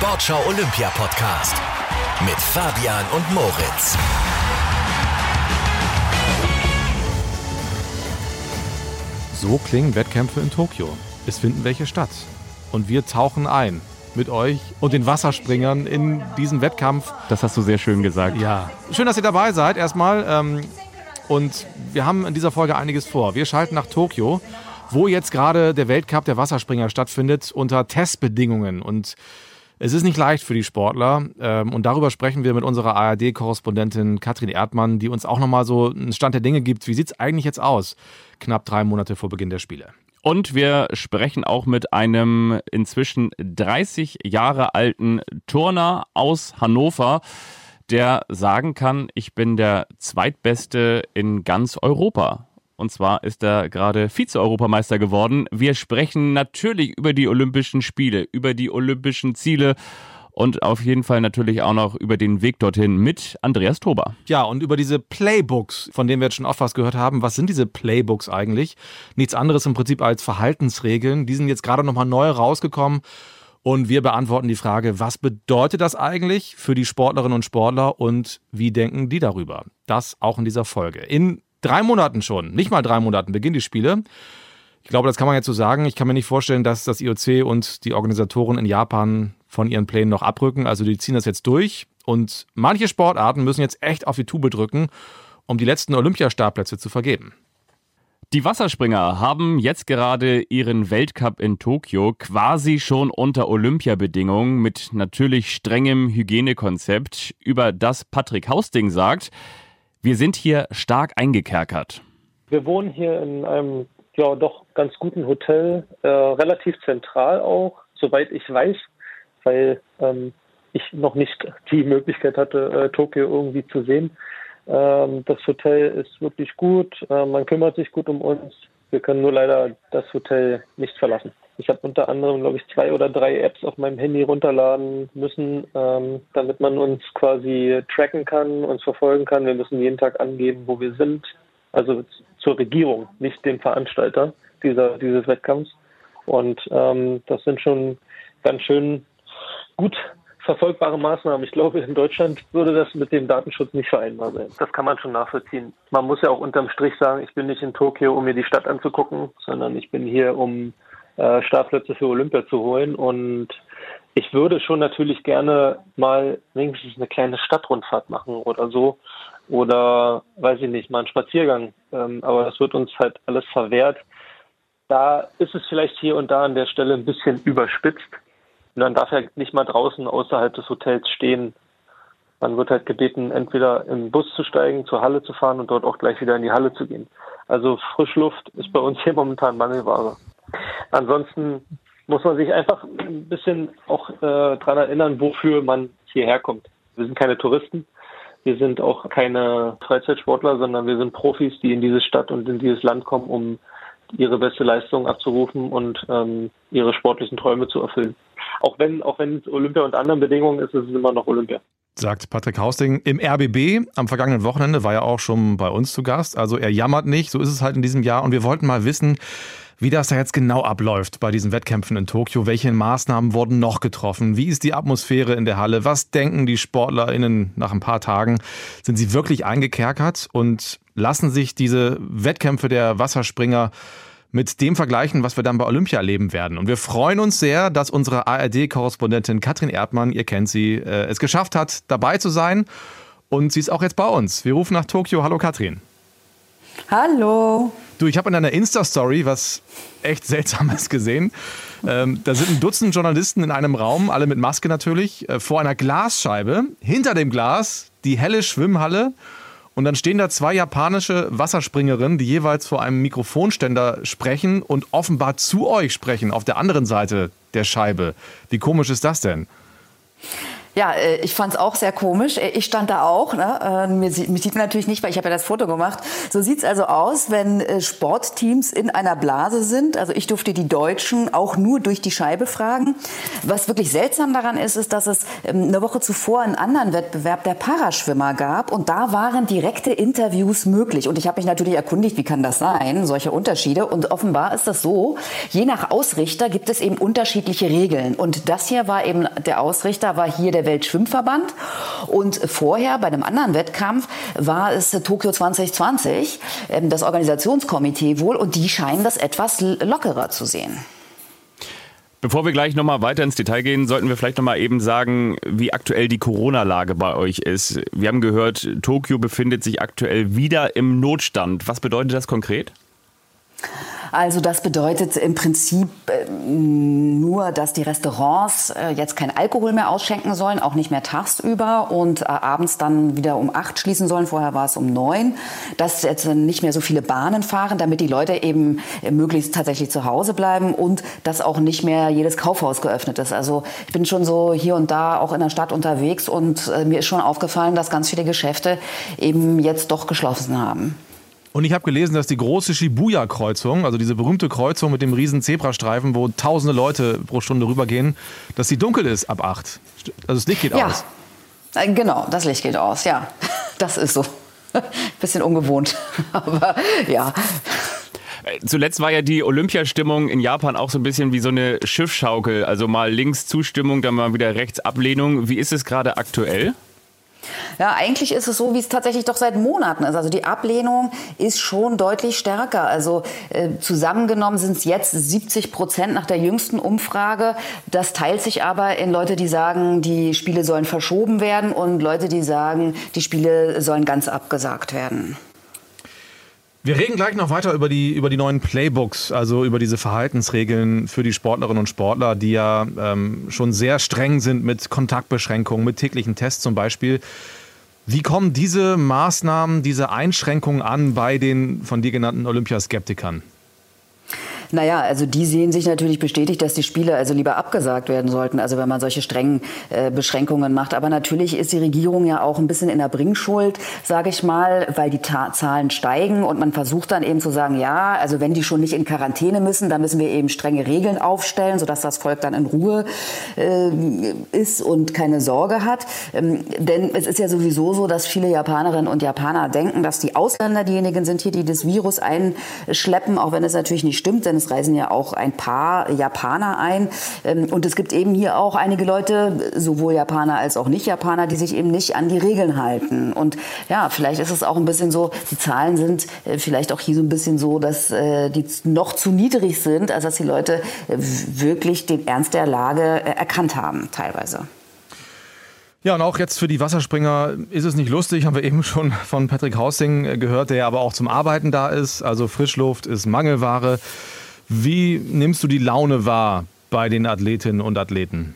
Sportschau Olympia Podcast mit Fabian und Moritz. So klingen Wettkämpfe in Tokio. Es finden welche statt. Und wir tauchen ein mit euch und den Wasserspringern in diesen Wettkampf. Das hast du sehr schön gesagt. Ja. Schön, dass ihr dabei seid erstmal. Ähm, und wir haben in dieser Folge einiges vor. Wir schalten nach Tokio, wo jetzt gerade der Weltcup der Wasserspringer stattfindet unter Testbedingungen. Und es ist nicht leicht für die Sportler. Ähm, und darüber sprechen wir mit unserer ARD-Korrespondentin Katrin Erdmann, die uns auch nochmal so einen Stand der Dinge gibt. Wie sieht es eigentlich jetzt aus, knapp drei Monate vor Beginn der Spiele? Und wir sprechen auch mit einem inzwischen 30 Jahre alten Turner aus Hannover, der sagen kann, ich bin der zweitbeste in ganz Europa. Und zwar ist er gerade Vize-Europameister geworden. Wir sprechen natürlich über die Olympischen Spiele, über die olympischen Ziele und auf jeden Fall natürlich auch noch über den Weg dorthin mit Andreas Tober. Ja, und über diese Playbooks, von denen wir jetzt schon oft was gehört haben. Was sind diese Playbooks eigentlich? Nichts anderes im Prinzip als Verhaltensregeln. Die sind jetzt gerade nochmal neu rausgekommen. Und wir beantworten die Frage, was bedeutet das eigentlich für die Sportlerinnen und Sportler und wie denken die darüber? Das auch in dieser Folge. In drei Monaten schon, nicht mal drei Monaten, beginnen die Spiele. Ich glaube, das kann man jetzt so sagen. Ich kann mir nicht vorstellen, dass das IOC und die Organisatoren in Japan von ihren Plänen noch abrücken. Also die ziehen das jetzt durch. Und manche Sportarten müssen jetzt echt auf die Tube drücken, um die letzten Olympiastartplätze zu vergeben. Die Wasserspringer haben jetzt gerade ihren Weltcup in Tokio quasi schon unter Olympiabedingungen mit natürlich strengem Hygienekonzept, über das Patrick Hausting sagt, wir sind hier stark eingekerkert. Wir wohnen hier in einem ja doch ganz guten Hotel, äh, relativ zentral auch, soweit ich weiß, weil ähm, ich noch nicht die Möglichkeit hatte, äh, Tokio irgendwie zu sehen. Ähm, das Hotel ist wirklich gut, äh, man kümmert sich gut um uns. Wir können nur leider das Hotel nicht verlassen. Ich habe unter anderem, glaube ich, zwei oder drei Apps auf meinem Handy runterladen müssen, ähm, damit man uns quasi tracken kann, uns verfolgen kann. Wir müssen jeden Tag angeben, wo wir sind. Also zur Regierung, nicht dem Veranstalter dieser, dieses Wettkampfs. Und ähm, das sind schon ganz schön gut verfolgbare Maßnahmen. Ich glaube, in Deutschland würde das mit dem Datenschutz nicht vereinbar sein. Das kann man schon nachvollziehen. Man muss ja auch unterm Strich sagen, ich bin nicht in Tokio, um mir die Stadt anzugucken, sondern ich bin hier, um äh, Startplätze für Olympia zu holen. Und ich würde schon natürlich gerne mal wenigstens eine kleine Stadtrundfahrt machen oder so. Oder weiß ich nicht, mal einen Spaziergang. Ähm, aber das wird uns halt alles verwehrt. Da ist es vielleicht hier und da an der Stelle ein bisschen überspitzt. Und dann darf er nicht mal draußen außerhalb des Hotels stehen. Man wird halt gebeten, entweder im Bus zu steigen, zur Halle zu fahren und dort auch gleich wieder in die Halle zu gehen. Also Frischluft ist bei uns hier momentan Mangelware. Ansonsten muss man sich einfach ein bisschen auch äh, daran erinnern, wofür man hierher kommt. Wir sind keine Touristen, wir sind auch keine Freizeitsportler, sondern wir sind Profis, die in diese Stadt und in dieses Land kommen, um ihre beste Leistung abzurufen und ähm, ihre sportlichen Träume zu erfüllen. Auch wenn, auch wenn es Olympia unter anderen Bedingungen ist, ist es immer noch Olympia sagt Patrick Hausting im RBB. Am vergangenen Wochenende war er auch schon bei uns zu Gast. Also er jammert nicht, so ist es halt in diesem Jahr. Und wir wollten mal wissen, wie das da jetzt genau abläuft bei diesen Wettkämpfen in Tokio. Welche Maßnahmen wurden noch getroffen? Wie ist die Atmosphäre in der Halle? Was denken die SportlerInnen nach ein paar Tagen? Sind sie wirklich eingekerkert und lassen sich diese Wettkämpfe der Wasserspringer mit dem vergleichen, was wir dann bei Olympia erleben werden. Und wir freuen uns sehr, dass unsere ARD-Korrespondentin Katrin Erdmann, ihr kennt sie, äh, es geschafft hat, dabei zu sein. Und sie ist auch jetzt bei uns. Wir rufen nach Tokio. Hallo Katrin. Hallo. Du, ich habe in deiner Insta-Story was echt Seltsames gesehen. Ähm, da sind ein Dutzend Journalisten in einem Raum, alle mit Maske natürlich, äh, vor einer Glasscheibe. Hinter dem Glas die helle Schwimmhalle. Und dann stehen da zwei japanische Wasserspringerinnen, die jeweils vor einem Mikrofonständer sprechen und offenbar zu euch sprechen, auf der anderen Seite der Scheibe. Wie komisch ist das denn? Ja, äh, ich fand es auch sehr komisch. Äh, ich stand da auch. Ne? Äh, mir, mich sieht man natürlich nicht, weil ich habe ja das Foto gemacht. So sieht es also aus, wenn Sportteams in einer Blase sind. Also ich durfte die Deutschen auch nur durch die Scheibe fragen. Was wirklich seltsam daran ist, ist, dass es ähm, eine Woche zuvor einen anderen Wettbewerb der Paraschwimmer gab und da waren direkte Interviews möglich. Und ich habe mich natürlich erkundigt, wie kann das sein, solche Unterschiede. Und offenbar ist das so, je nach Ausrichter gibt es eben unterschiedliche Regeln. Und das hier war eben der Ausrichter, war hier der Weltschwimmverband. Und vorher bei einem anderen Wettkampf war es Tokio 2020, ähm, das Organisationskomitee wohl, und die scheinen das etwas lockerer zu sehen. Bevor wir gleich nochmal weiter ins Detail gehen, sollten wir vielleicht nochmal eben sagen, wie aktuell die Corona-Lage bei euch ist. Wir haben gehört, Tokio befindet sich aktuell wieder im Notstand. Was bedeutet das konkret? Also das bedeutet im Prinzip äh, nur, dass die Restaurants äh, jetzt kein Alkohol mehr ausschenken sollen, auch nicht mehr tagsüber und äh, abends dann wieder um acht schließen sollen. Vorher war es um neun. Dass jetzt nicht mehr so viele Bahnen fahren, damit die Leute eben möglichst tatsächlich zu Hause bleiben und dass auch nicht mehr jedes Kaufhaus geöffnet ist. Also ich bin schon so hier und da auch in der Stadt unterwegs und mir ist schon aufgefallen, dass ganz viele Geschäfte eben jetzt doch geschlossen haben. Und ich habe gelesen, dass die große Shibuya-Kreuzung, also diese berühmte Kreuzung mit dem riesen Zebrastreifen, wo tausende Leute pro Stunde rübergehen, dass sie dunkel ist ab 8. Also das Licht geht ja. aus. Äh, genau, das Licht geht aus, ja. Das ist so. Bisschen ungewohnt, aber ja. Äh, zuletzt war ja die Olympiastimmung in Japan auch so ein bisschen wie so eine Schiffschaukel. Also mal links Zustimmung, dann mal wieder rechts Ablehnung. Wie ist es gerade aktuell? Ja, eigentlich ist es so, wie es tatsächlich doch seit Monaten ist. Also die Ablehnung ist schon deutlich stärker. Also äh, zusammengenommen sind es jetzt 70 Prozent nach der jüngsten Umfrage. Das teilt sich aber in Leute, die sagen, die Spiele sollen verschoben werden und Leute, die sagen, die Spiele sollen ganz abgesagt werden. Wir reden gleich noch weiter über die, über die neuen Playbooks, also über diese Verhaltensregeln für die Sportlerinnen und Sportler, die ja ähm, schon sehr streng sind mit Kontaktbeschränkungen, mit täglichen Tests zum Beispiel. Wie kommen diese Maßnahmen, diese Einschränkungen an bei den von dir genannten Olympiaskeptikern? Naja, also die sehen sich natürlich bestätigt, dass die Spiele also lieber abgesagt werden sollten, also wenn man solche strengen äh, Beschränkungen macht. Aber natürlich ist die Regierung ja auch ein bisschen in der Bringschuld, sage ich mal, weil die Ta Zahlen steigen und man versucht dann eben zu sagen, ja, also wenn die schon nicht in Quarantäne müssen, dann müssen wir eben strenge Regeln aufstellen, sodass das Volk dann in Ruhe äh, ist und keine Sorge hat. Ähm, denn es ist ja sowieso so, dass viele Japanerinnen und Japaner denken, dass die Ausländer diejenigen sind hier, die das Virus einschleppen, auch wenn es natürlich nicht stimmt, denn es reisen ja auch ein paar Japaner ein. Ähm, und es gibt eben hier auch einige Leute, sowohl Japaner als auch Nicht-Japaner, die sich eben nicht an die Regeln halten. Und ja, vielleicht ist es auch ein bisschen so, die Zahlen sind äh, vielleicht auch hier so ein bisschen so, dass äh, die noch zu niedrig sind, als dass die Leute äh, wirklich den Ernst der Lage erkannt haben, teilweise. Ja, und auch jetzt für die Wasserspringer ist es nicht lustig, haben wir eben schon von Patrick Hausing gehört, der aber auch zum Arbeiten da ist. Also Frischluft ist Mangelware. Wie nimmst du die Laune wahr bei den Athletinnen und Athleten?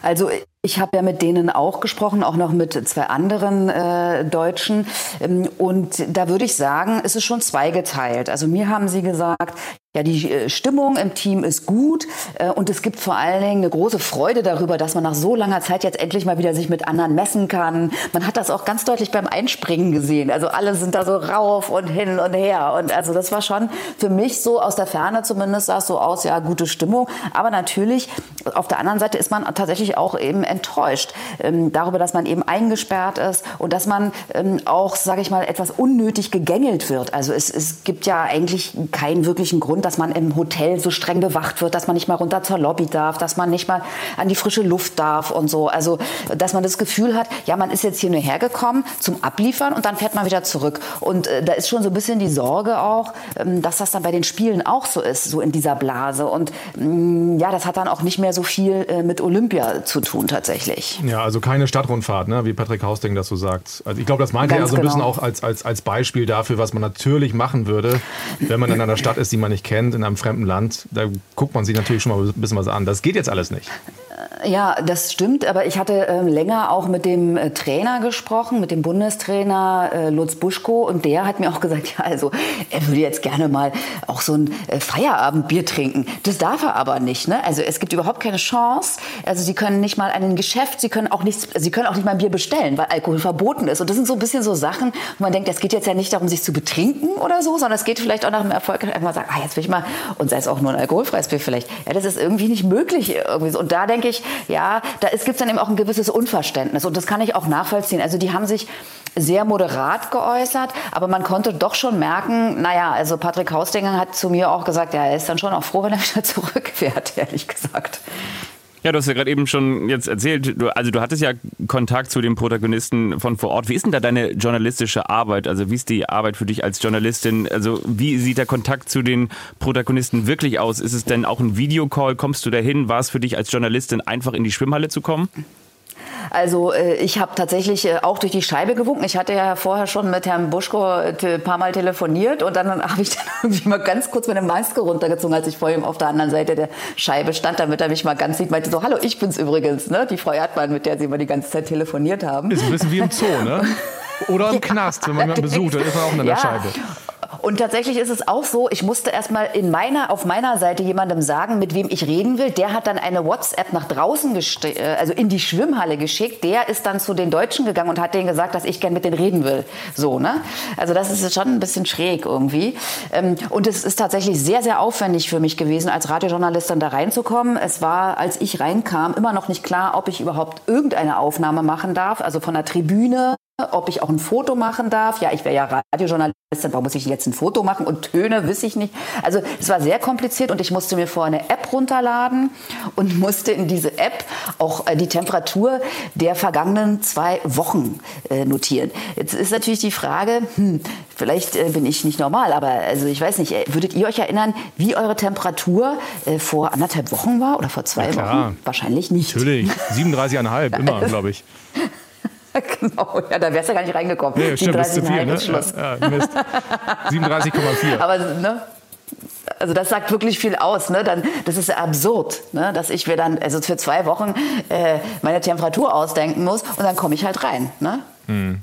Also ich habe ja mit denen auch gesprochen, auch noch mit zwei anderen äh, Deutschen. Ähm, und da würde ich sagen, es ist schon zweigeteilt. Also mir haben sie gesagt, ja, die äh, Stimmung im Team ist gut äh, und es gibt vor allen Dingen eine große Freude darüber, dass man nach so langer Zeit jetzt endlich mal wieder sich mit anderen messen kann. Man hat das auch ganz deutlich beim Einspringen gesehen. Also alle sind da so rauf und hin und her. Und also das war schon für mich so aus der Ferne zumindest sah es so aus, ja, gute Stimmung. Aber natürlich, auf der anderen Seite ist man tatsächlich auch eben enttäuscht ähm, darüber, dass man eben eingesperrt ist und dass man ähm, auch, sage ich mal, etwas unnötig gegängelt wird. Also es, es gibt ja eigentlich keinen wirklichen Grund, dass man im Hotel so streng bewacht wird, dass man nicht mal runter zur Lobby darf, dass man nicht mal an die frische Luft darf und so. Also, dass man das Gefühl hat, ja, man ist jetzt hier nur hergekommen zum Abliefern und dann fährt man wieder zurück. Und äh, da ist schon so ein bisschen die Sorge auch, ähm, dass das dann bei den Spielen auch so ist, so in dieser Blase. Und mh, mm, ja, das hat dann auch nicht mehr so viel äh, mit Olympia zu tun tatsächlich. Ja, also keine Stadtrundfahrt, ne? wie Patrick Hausding das so sagt. Also ich glaube, das meinte er so ein genau. bisschen auch als, als, als Beispiel dafür, was man natürlich machen würde, wenn man in einer Stadt ist, die man nicht kennt in einem fremden Land, da guckt man sich natürlich schon mal ein bisschen was an. Das geht jetzt alles nicht. Ja, das stimmt, aber ich hatte äh, länger auch mit dem äh, Trainer gesprochen, mit dem Bundestrainer äh, Lutz Buschko und der hat mir auch gesagt, ja, also er würde jetzt gerne mal auch so ein äh, Feierabendbier trinken. Das darf er aber nicht, ne? Also es gibt überhaupt keine Chance. Also sie können nicht mal ein Geschäft, sie können auch nichts, sie können auch nicht mal ein Bier bestellen, weil Alkohol verboten ist. Und das sind so ein bisschen so Sachen, wo man denkt, es geht jetzt ja nicht darum, sich zu betrinken oder so, sondern es geht vielleicht auch nach dem Erfolg, einfach sagen, ah, jetzt will ich mal und sei es auch nur ein alkoholfreies Bier vielleicht. Ja, das ist irgendwie nicht möglich irgendwie. Und da denke ich ja, da gibt es dann eben auch ein gewisses Unverständnis und das kann ich auch nachvollziehen. Also die haben sich sehr moderat geäußert, aber man konnte doch schon merken, naja, also Patrick Hausdinger hat zu mir auch gesagt, ja, er ist dann schon auch froh, wenn er wieder zurückfährt, ehrlich gesagt. Ja, du hast ja gerade eben schon jetzt erzählt, du, also du hattest ja Kontakt zu den Protagonisten von vor Ort. Wie ist denn da deine journalistische Arbeit? Also wie ist die Arbeit für dich als Journalistin? Also wie sieht der Kontakt zu den Protagonisten wirklich aus? Ist es denn auch ein Videocall? Kommst du dahin? War es für dich als Journalistin einfach in die Schwimmhalle zu kommen? Also äh, ich habe tatsächlich äh, auch durch die Scheibe gewunken. Ich hatte ja vorher schon mit Herrn Buschko ein äh, paar Mal telefoniert und dann habe ich dann irgendwie mal ganz kurz meine Maske runtergezogen, als ich vor ihm auf der anderen Seite der Scheibe stand, damit er mich mal ganz sieht. Meinte so, hallo, ich bin's übrigens, ne? die Frau Erdmann, mit der Sie immer die ganze Zeit telefoniert haben. Ist ein bisschen wie im Zoo, ne? Oder im Knast, wenn man jemanden besucht, dann ist man auch in der ja. Scheibe. Und tatsächlich ist es auch so, ich musste erstmal in meiner, auf meiner Seite jemandem sagen, mit wem ich reden will. Der hat dann eine WhatsApp nach draußen, äh, also in die Schwimmhalle geschickt. Der ist dann zu den Deutschen gegangen und hat denen gesagt, dass ich gern mit denen reden will. So, ne? Also das ist schon ein bisschen schräg irgendwie. Ähm, und es ist tatsächlich sehr, sehr aufwendig für mich gewesen, als Radiojournalistin da reinzukommen. Es war, als ich reinkam, immer noch nicht klar, ob ich überhaupt irgendeine Aufnahme machen darf, also von der Tribüne ob ich auch ein Foto machen darf. Ja, ich wäre ja Radiojournalistin, warum muss ich jetzt ein Foto machen? Und Töne, wisse ich nicht. Also es war sehr kompliziert und ich musste mir vorher eine App runterladen und musste in diese App auch äh, die Temperatur der vergangenen zwei Wochen äh, notieren. Jetzt ist natürlich die Frage, hm, vielleicht äh, bin ich nicht normal, aber also ich weiß nicht, würdet ihr euch erinnern, wie eure Temperatur vor anderthalb Wochen war oder vor zwei ja, Wochen? Wahrscheinlich nicht. Natürlich, 37,5 immer, glaube ich. genau, ja, da wärst du ja gar nicht reingekommen. Nee, stimmt, das ist zu viel, ne? Ja, ja, 37,4. Aber, ne? Also das sagt wirklich viel aus. Ne? Dann, das ist absurd, ne? dass ich mir dann also für zwei Wochen äh, meine Temperatur ausdenken muss und dann komme ich halt rein. Ne? Hm.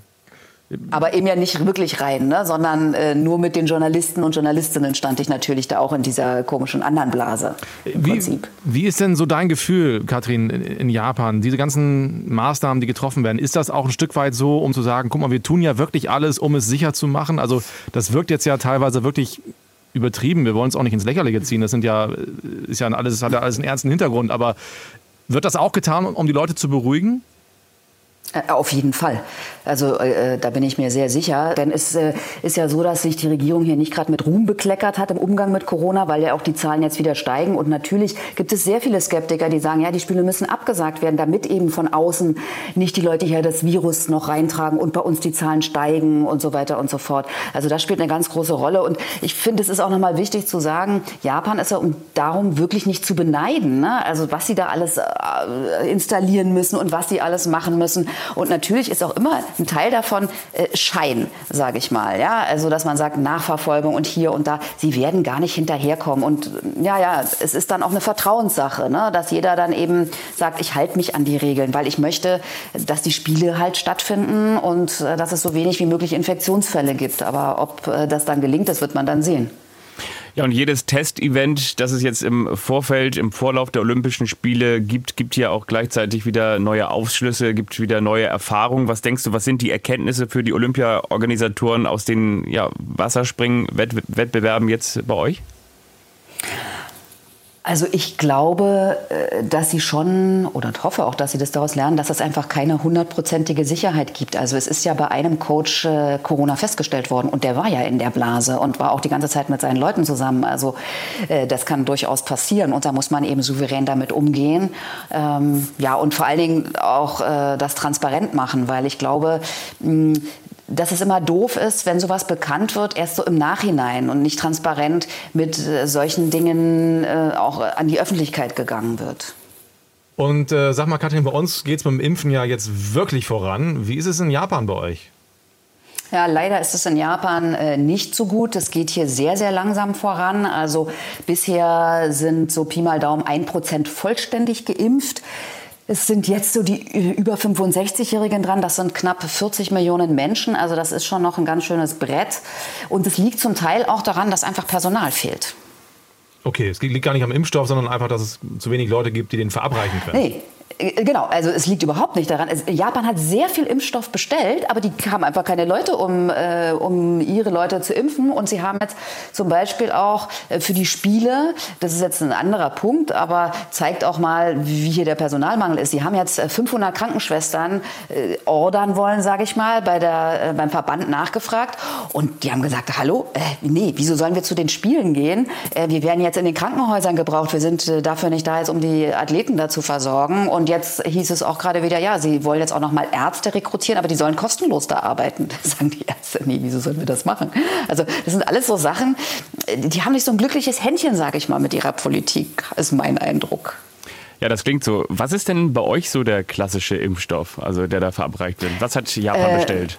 Aber eben ja nicht wirklich rein, ne? sondern äh, nur mit den Journalisten und Journalistinnen stand ich natürlich da auch in dieser komischen anderen Blase. Wie, wie, ist denn so dein Gefühl, Katrin, in, in, Japan? Diese ganzen Maßnahmen, die getroffen werden, ist das auch ein Stück weit so, um zu sagen, guck mal, wir tun ja wirklich alles, um es sicher zu machen? Also das wirkt jetzt ja teilweise wirklich übertrieben. Wir wollen es auch nicht ins Lächerliche ziehen. Das sind ja, ist ja alles, das hat ja alles einen ernsten Hintergrund. Aber wird das auch getan, um die Leute zu beruhigen? Äh, auf jeden Fall. Also äh, da bin ich mir sehr sicher. Denn es äh, ist ja so, dass sich die Regierung hier nicht gerade mit Ruhm bekleckert hat im Umgang mit Corona, weil ja auch die Zahlen jetzt wieder steigen. Und natürlich gibt es sehr viele Skeptiker, die sagen, ja, die Spiele müssen abgesagt werden, damit eben von außen nicht die Leute hier das Virus noch reintragen und bei uns die Zahlen steigen und so weiter und so fort. Also das spielt eine ganz große Rolle. Und ich finde, es ist auch nochmal wichtig zu sagen, Japan ist ja um darum wirklich nicht zu beneiden. Ne? Also was sie da alles äh, installieren müssen und was sie alles machen müssen. Und natürlich ist auch immer ein Teil davon äh, Schein, sage ich mal. Ja, also dass man sagt Nachverfolgung und hier und da. Sie werden gar nicht hinterherkommen. Und äh, ja, ja, es ist dann auch eine Vertrauenssache, ne? dass jeder dann eben sagt, ich halte mich an die Regeln, weil ich möchte, dass die Spiele halt stattfinden und äh, dass es so wenig wie möglich Infektionsfälle gibt. Aber ob äh, das dann gelingt, das wird man dann sehen. Ja, und jedes Testevent, das es jetzt im Vorfeld, im Vorlauf der Olympischen Spiele gibt, gibt ja auch gleichzeitig wieder neue Aufschlüsse, gibt wieder neue Erfahrungen. Was denkst du, was sind die Erkenntnisse für die Olympiaorganisatoren aus den ja, Wasserspringen-Wettbewerben jetzt bei euch? Also ich glaube, äh, dass sie schon oder hoffe auch, dass sie das daraus lernen, dass es einfach keine hundertprozentige Sicherheit gibt. Also es ist ja bei einem Coach äh, Corona festgestellt worden und der war ja in der Blase und war auch die ganze Zeit mit seinen Leuten zusammen. Also äh, das kann durchaus passieren und da muss man eben souverän damit umgehen. Ähm, ja und vor allen Dingen auch das transparent machen, weil ich glaube, dass es immer doof ist, wenn sowas bekannt wird, erst so im Nachhinein und nicht transparent mit äh, solchen Dingen äh, auch an die Öffentlichkeit gegangen wird. Und äh, sag mal, Katrin, bei uns geht es beim Impfen ja jetzt wirklich voran. Wie ist es in Japan bei euch? Ja, leider ist es in Japan äh, nicht so gut. Es geht hier sehr, sehr langsam voran. Also bisher sind so Pi mal Daumen ein Prozent vollständig geimpft. Es sind jetzt so die über 65-Jährigen dran. Das sind knapp 40 Millionen Menschen. Also das ist schon noch ein ganz schönes Brett. Und es liegt zum Teil auch daran, dass einfach Personal fehlt. Okay, es liegt gar nicht am Impfstoff, sondern einfach, dass es zu wenig Leute gibt, die den verabreichen können. Nee, genau, also es liegt überhaupt nicht daran. Japan hat sehr viel Impfstoff bestellt, aber die haben einfach keine Leute, um, äh, um ihre Leute zu impfen. Und sie haben jetzt zum Beispiel auch äh, für die Spiele, das ist jetzt ein anderer Punkt, aber zeigt auch mal, wie hier der Personalmangel ist. Sie haben jetzt 500 äh, Krankenschwestern äh, ordern wollen, sage ich mal, bei der, äh, beim Verband nachgefragt. Und die haben gesagt, hallo, äh, nee, wieso sollen wir zu den Spielen gehen? Äh, wir werden jetzt in den Krankenhäusern gebraucht. Wir sind äh, dafür nicht da, jetzt um die Athleten da zu versorgen. Und jetzt hieß es auch gerade wieder, ja, sie wollen jetzt auch noch mal Ärzte rekrutieren, aber die sollen kostenlos da arbeiten. Da sagen die Ärzte, nee, wieso sollen wir das machen? Also das sind alles so Sachen, die haben nicht so ein glückliches Händchen, sage ich mal, mit ihrer Politik, ist mein Eindruck. Ja, das klingt so. Was ist denn bei euch so der klassische Impfstoff, also der da verabreicht wird? Was hat Japan äh, bestellt?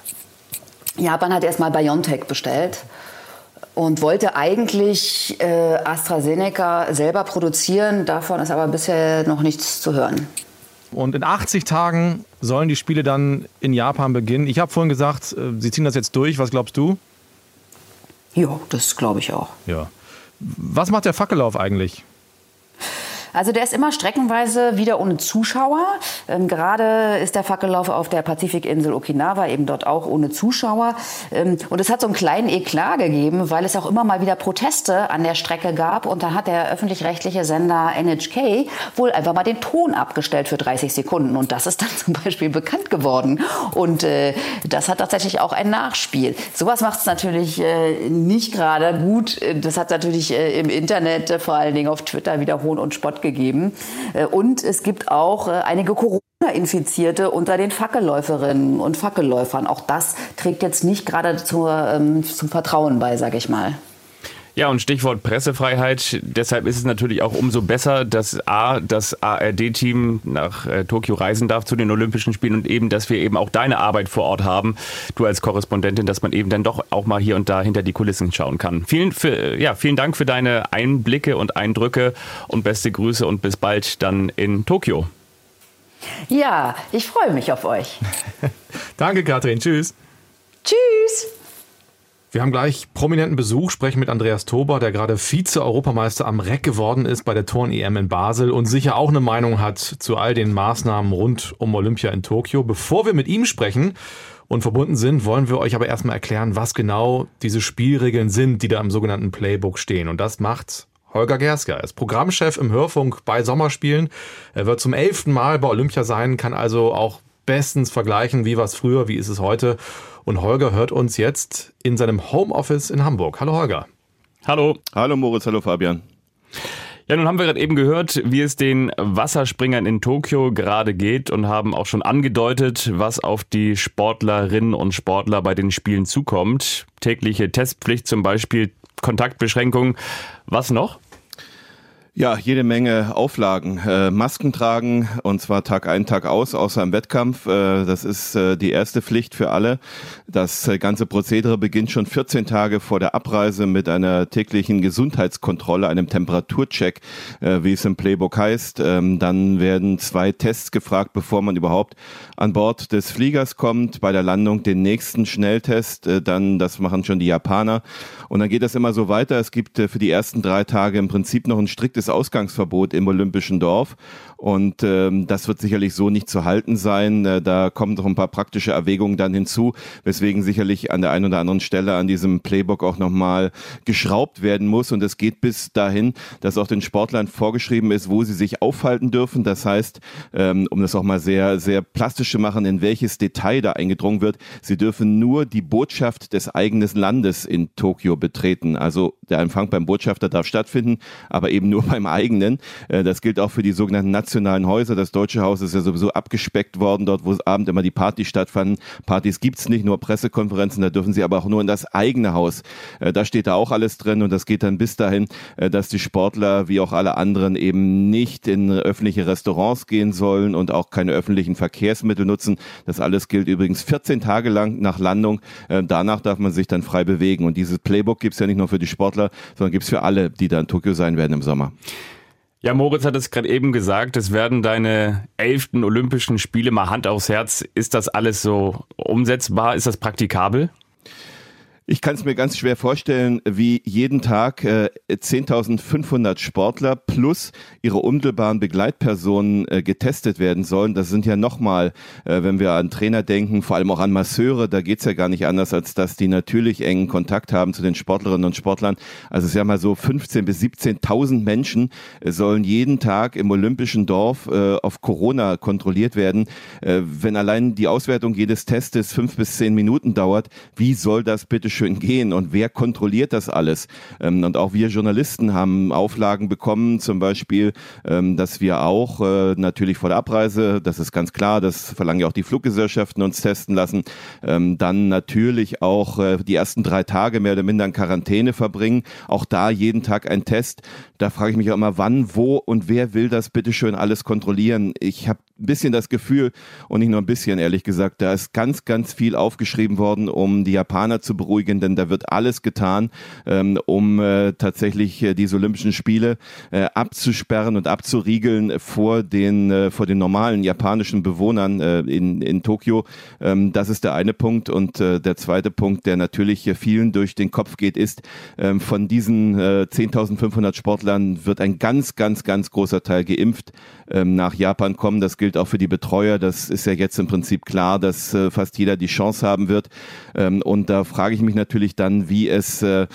Japan hat erstmal BioNTech bestellt und wollte eigentlich äh, AstraZeneca selber produzieren. Davon ist aber bisher noch nichts zu hören. Und in 80 Tagen sollen die Spiele dann in Japan beginnen. Ich habe vorhin gesagt, äh, sie ziehen das jetzt durch. Was glaubst du? Ja, das glaube ich auch. Ja. Was macht der Fackellauf eigentlich? Also der ist immer streckenweise wieder ohne Zuschauer. Ähm, gerade ist der Fackellauf auf der Pazifikinsel Okinawa eben dort auch ohne Zuschauer. Ähm, und es hat so einen kleinen Eklat gegeben, weil es auch immer mal wieder Proteste an der Strecke gab. Und dann hat der öffentlich-rechtliche Sender NHK wohl einfach mal den Ton abgestellt für 30 Sekunden. Und das ist dann zum Beispiel bekannt geworden. Und äh, das hat tatsächlich auch ein Nachspiel. Sowas macht es natürlich äh, nicht gerade gut. Das hat natürlich äh, im Internet, äh, vor allen Dingen auf Twitter, wieder Hohn und Spott gegeben. Äh, und es gibt auch äh, einige Corona-Infizierte unter den Fackelläuferinnen und Fackelläufern. Auch das trägt jetzt nicht gerade zur, ähm, zum Vertrauen bei, sage ich mal. Ja, und Stichwort Pressefreiheit. Deshalb ist es natürlich auch umso besser, dass A, das ARD-Team nach äh, Tokio reisen darf zu den Olympischen Spielen und eben, dass wir eben auch deine Arbeit vor Ort haben, du als Korrespondentin, dass man eben dann doch auch mal hier und da hinter die Kulissen schauen kann. Vielen, für, ja, vielen Dank für deine Einblicke und Eindrücke und beste Grüße und bis bald dann in Tokio. Ja, ich freue mich auf euch. Danke, Katrin. Tschüss. Tschüss. Wir haben gleich prominenten Besuch, sprechen mit Andreas Tober, der gerade Vize-Europameister am Reck geworden ist bei der Turn-EM in Basel und sicher auch eine Meinung hat zu all den Maßnahmen rund um Olympia in Tokio. Bevor wir mit ihm sprechen und verbunden sind, wollen wir euch aber erstmal erklären, was genau diese Spielregeln sind, die da im sogenannten Playbook stehen. Und das macht Holger Gersker. Er ist Programmchef im Hörfunk bei Sommerspielen. Er wird zum elften Mal bei Olympia sein, kann also auch bestens vergleichen, wie war es früher, wie ist es heute. Und Holger hört uns jetzt in seinem Homeoffice in Hamburg. Hallo Holger. Hallo. Hallo Moritz, hallo Fabian. Ja, nun haben wir gerade eben gehört, wie es den Wasserspringern in Tokio gerade geht und haben auch schon angedeutet, was auf die Sportlerinnen und Sportler bei den Spielen zukommt. Tägliche Testpflicht zum Beispiel, Kontaktbeschränkungen. Was noch? Ja, jede Menge Auflagen. Äh, Masken tragen und zwar Tag ein, Tag aus, außer im Wettkampf. Äh, das ist äh, die erste Pflicht für alle. Das äh, ganze Prozedere beginnt schon 14 Tage vor der Abreise mit einer täglichen Gesundheitskontrolle, einem Temperaturcheck, äh, wie es im Playbook heißt. Ähm, dann werden zwei Tests gefragt, bevor man überhaupt an Bord des Fliegers kommt. Bei der Landung den nächsten Schnelltest. Äh, dann, das machen schon die Japaner. Und dann geht das immer so weiter. Es gibt für die ersten drei Tage im Prinzip noch ein striktes striktes Ausgangsverbot im Olympischen Dorf. Und ähm, das wird sicherlich so nicht zu halten sein. Äh, da kommen noch ein paar praktische Erwägungen dann hinzu, weswegen sicherlich an der einen oder anderen Stelle an diesem Playbook auch nochmal geschraubt werden muss. Und es geht bis dahin, dass auch den Sportlern vorgeschrieben ist, wo sie sich aufhalten dürfen. Das heißt, ähm, um das auch mal sehr, sehr plastisch zu machen, in welches Detail da eingedrungen wird, sie dürfen nur die Botschaft des eigenen Landes in Tokio betreten. Also der Empfang beim Botschafter darf stattfinden, aber eben nur beim eigenen. Äh, das gilt auch für die sogenannten nationalen Häuser. Das Deutsche Haus ist ja sowieso abgespeckt worden, dort wo es abend immer die Partys stattfanden. Partys gibt's nicht, nur Pressekonferenzen, da dürfen sie aber auch nur in das eigene Haus. Äh, da steht da auch alles drin und das geht dann bis dahin, äh, dass die Sportler wie auch alle anderen eben nicht in öffentliche Restaurants gehen sollen und auch keine öffentlichen Verkehrsmittel nutzen. Das alles gilt übrigens 14 Tage lang nach Landung. Danach darf man sich dann frei bewegen. Und dieses Playbook gibt's ja nicht nur für die Sportler, sondern gibt's für alle, die da in Tokio sein werden im Sommer. Ja, Moritz hat es gerade eben gesagt, es werden deine elften Olympischen Spiele mal Hand aufs Herz. Ist das alles so umsetzbar? Ist das praktikabel? Ich kann es mir ganz schwer vorstellen, wie jeden Tag äh, 10.500 Sportler plus ihre unmittelbaren Begleitpersonen äh, getestet werden sollen. Das sind ja nochmal, äh, wenn wir an Trainer denken, vor allem auch an Masseure, da geht's ja gar nicht anders, als dass die natürlich engen Kontakt haben zu den Sportlerinnen und Sportlern. Also es ist ja mal so 15.000 bis 17.000 Menschen äh, sollen jeden Tag im Olympischen Dorf äh, auf Corona kontrolliert werden. Äh, wenn allein die Auswertung jedes Testes fünf bis zehn Minuten dauert, wie soll das bitte gehen und wer kontrolliert das alles? Ähm, und auch wir Journalisten haben Auflagen bekommen, zum Beispiel, ähm, dass wir auch äh, natürlich vor der Abreise, das ist ganz klar, das verlangen ja auch die Fluggesellschaften uns testen lassen, ähm, dann natürlich auch äh, die ersten drei Tage mehr oder minder in Quarantäne verbringen, auch da jeden Tag ein Test. Da frage ich mich auch immer, wann, wo und wer will das bitte schön alles kontrollieren? Ich habe ein bisschen das Gefühl, und nicht nur ein bisschen, ehrlich gesagt, da ist ganz, ganz viel aufgeschrieben worden, um die Japaner zu beruhigen, denn da wird alles getan, ähm, um äh, tatsächlich äh, diese Olympischen Spiele äh, abzusperren und abzuriegeln vor den, äh, vor den normalen japanischen Bewohnern äh, in, in Tokio. Ähm, das ist der eine Punkt. Und äh, der zweite Punkt, der natürlich vielen durch den Kopf geht, ist, ähm, von diesen äh, 10.500 Sportlern wird ein ganz, ganz, ganz großer Teil geimpft ähm, nach Japan kommen. Das gilt auch für die Betreuer. Das ist ja jetzt im Prinzip klar, dass äh, fast jeder die Chance haben wird. Ähm, und da frage ich mich natürlich dann, wie es äh,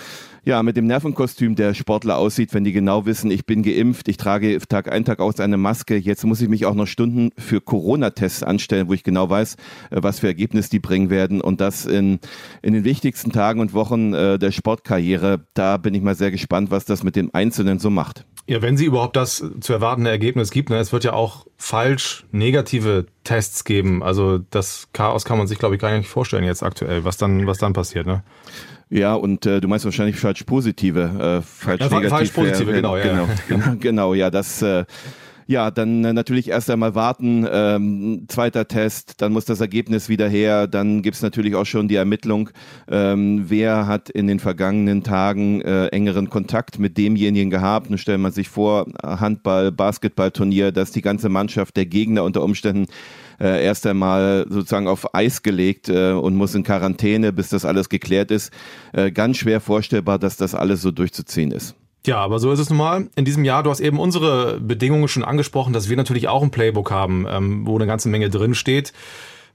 ja, mit dem Nervenkostüm der Sportler aussieht, wenn die genau wissen, ich bin geimpft, ich trage Tag ein, Tag aus eine Maske, jetzt muss ich mich auch noch Stunden für Corona-Tests anstellen, wo ich genau weiß, äh, was für Ergebnisse die bringen werden und das in, in den wichtigsten Tagen und Wochen äh, der Sportkarriere. Da bin ich mal sehr gespannt, was das mit dem Einzelnen so macht. Ja, wenn sie überhaupt das zu erwartende Ergebnis gibt, ne, es wird ja auch falsch negative Tests geben. Also das Chaos kann man sich, glaube ich, gar nicht vorstellen jetzt aktuell, was dann, was dann passiert. Ne? Ja, und äh, du meinst wahrscheinlich falsch positive, äh, falsch Ja, fa- negativ. falsch positive, äh, genau, ja, genau, ja. genau, ja, das. Äh, ja, dann äh, natürlich erst einmal warten, ähm, zweiter Test, dann muss das Ergebnis wieder her, dann gibt's natürlich auch schon die Ermittlung, ähm, wer hat in den vergangenen Tagen äh, engeren Kontakt mit demjenigen gehabt. Nun stellt man sich vor, Handball, Basketballturnier, dass die ganze Mannschaft der Gegner unter Umständen äh, erst einmal sozusagen auf Eis gelegt äh, und muss in Quarantäne, bis das alles geklärt ist. Äh, ganz schwer vorstellbar, dass das alles so durchzuziehen ist. Ja, aber so ist es nun mal. In diesem Jahr, du hast eben unsere Bedingungen schon angesprochen, dass wir natürlich auch ein Playbook haben, ähm, wo eine ganze Menge drin steht.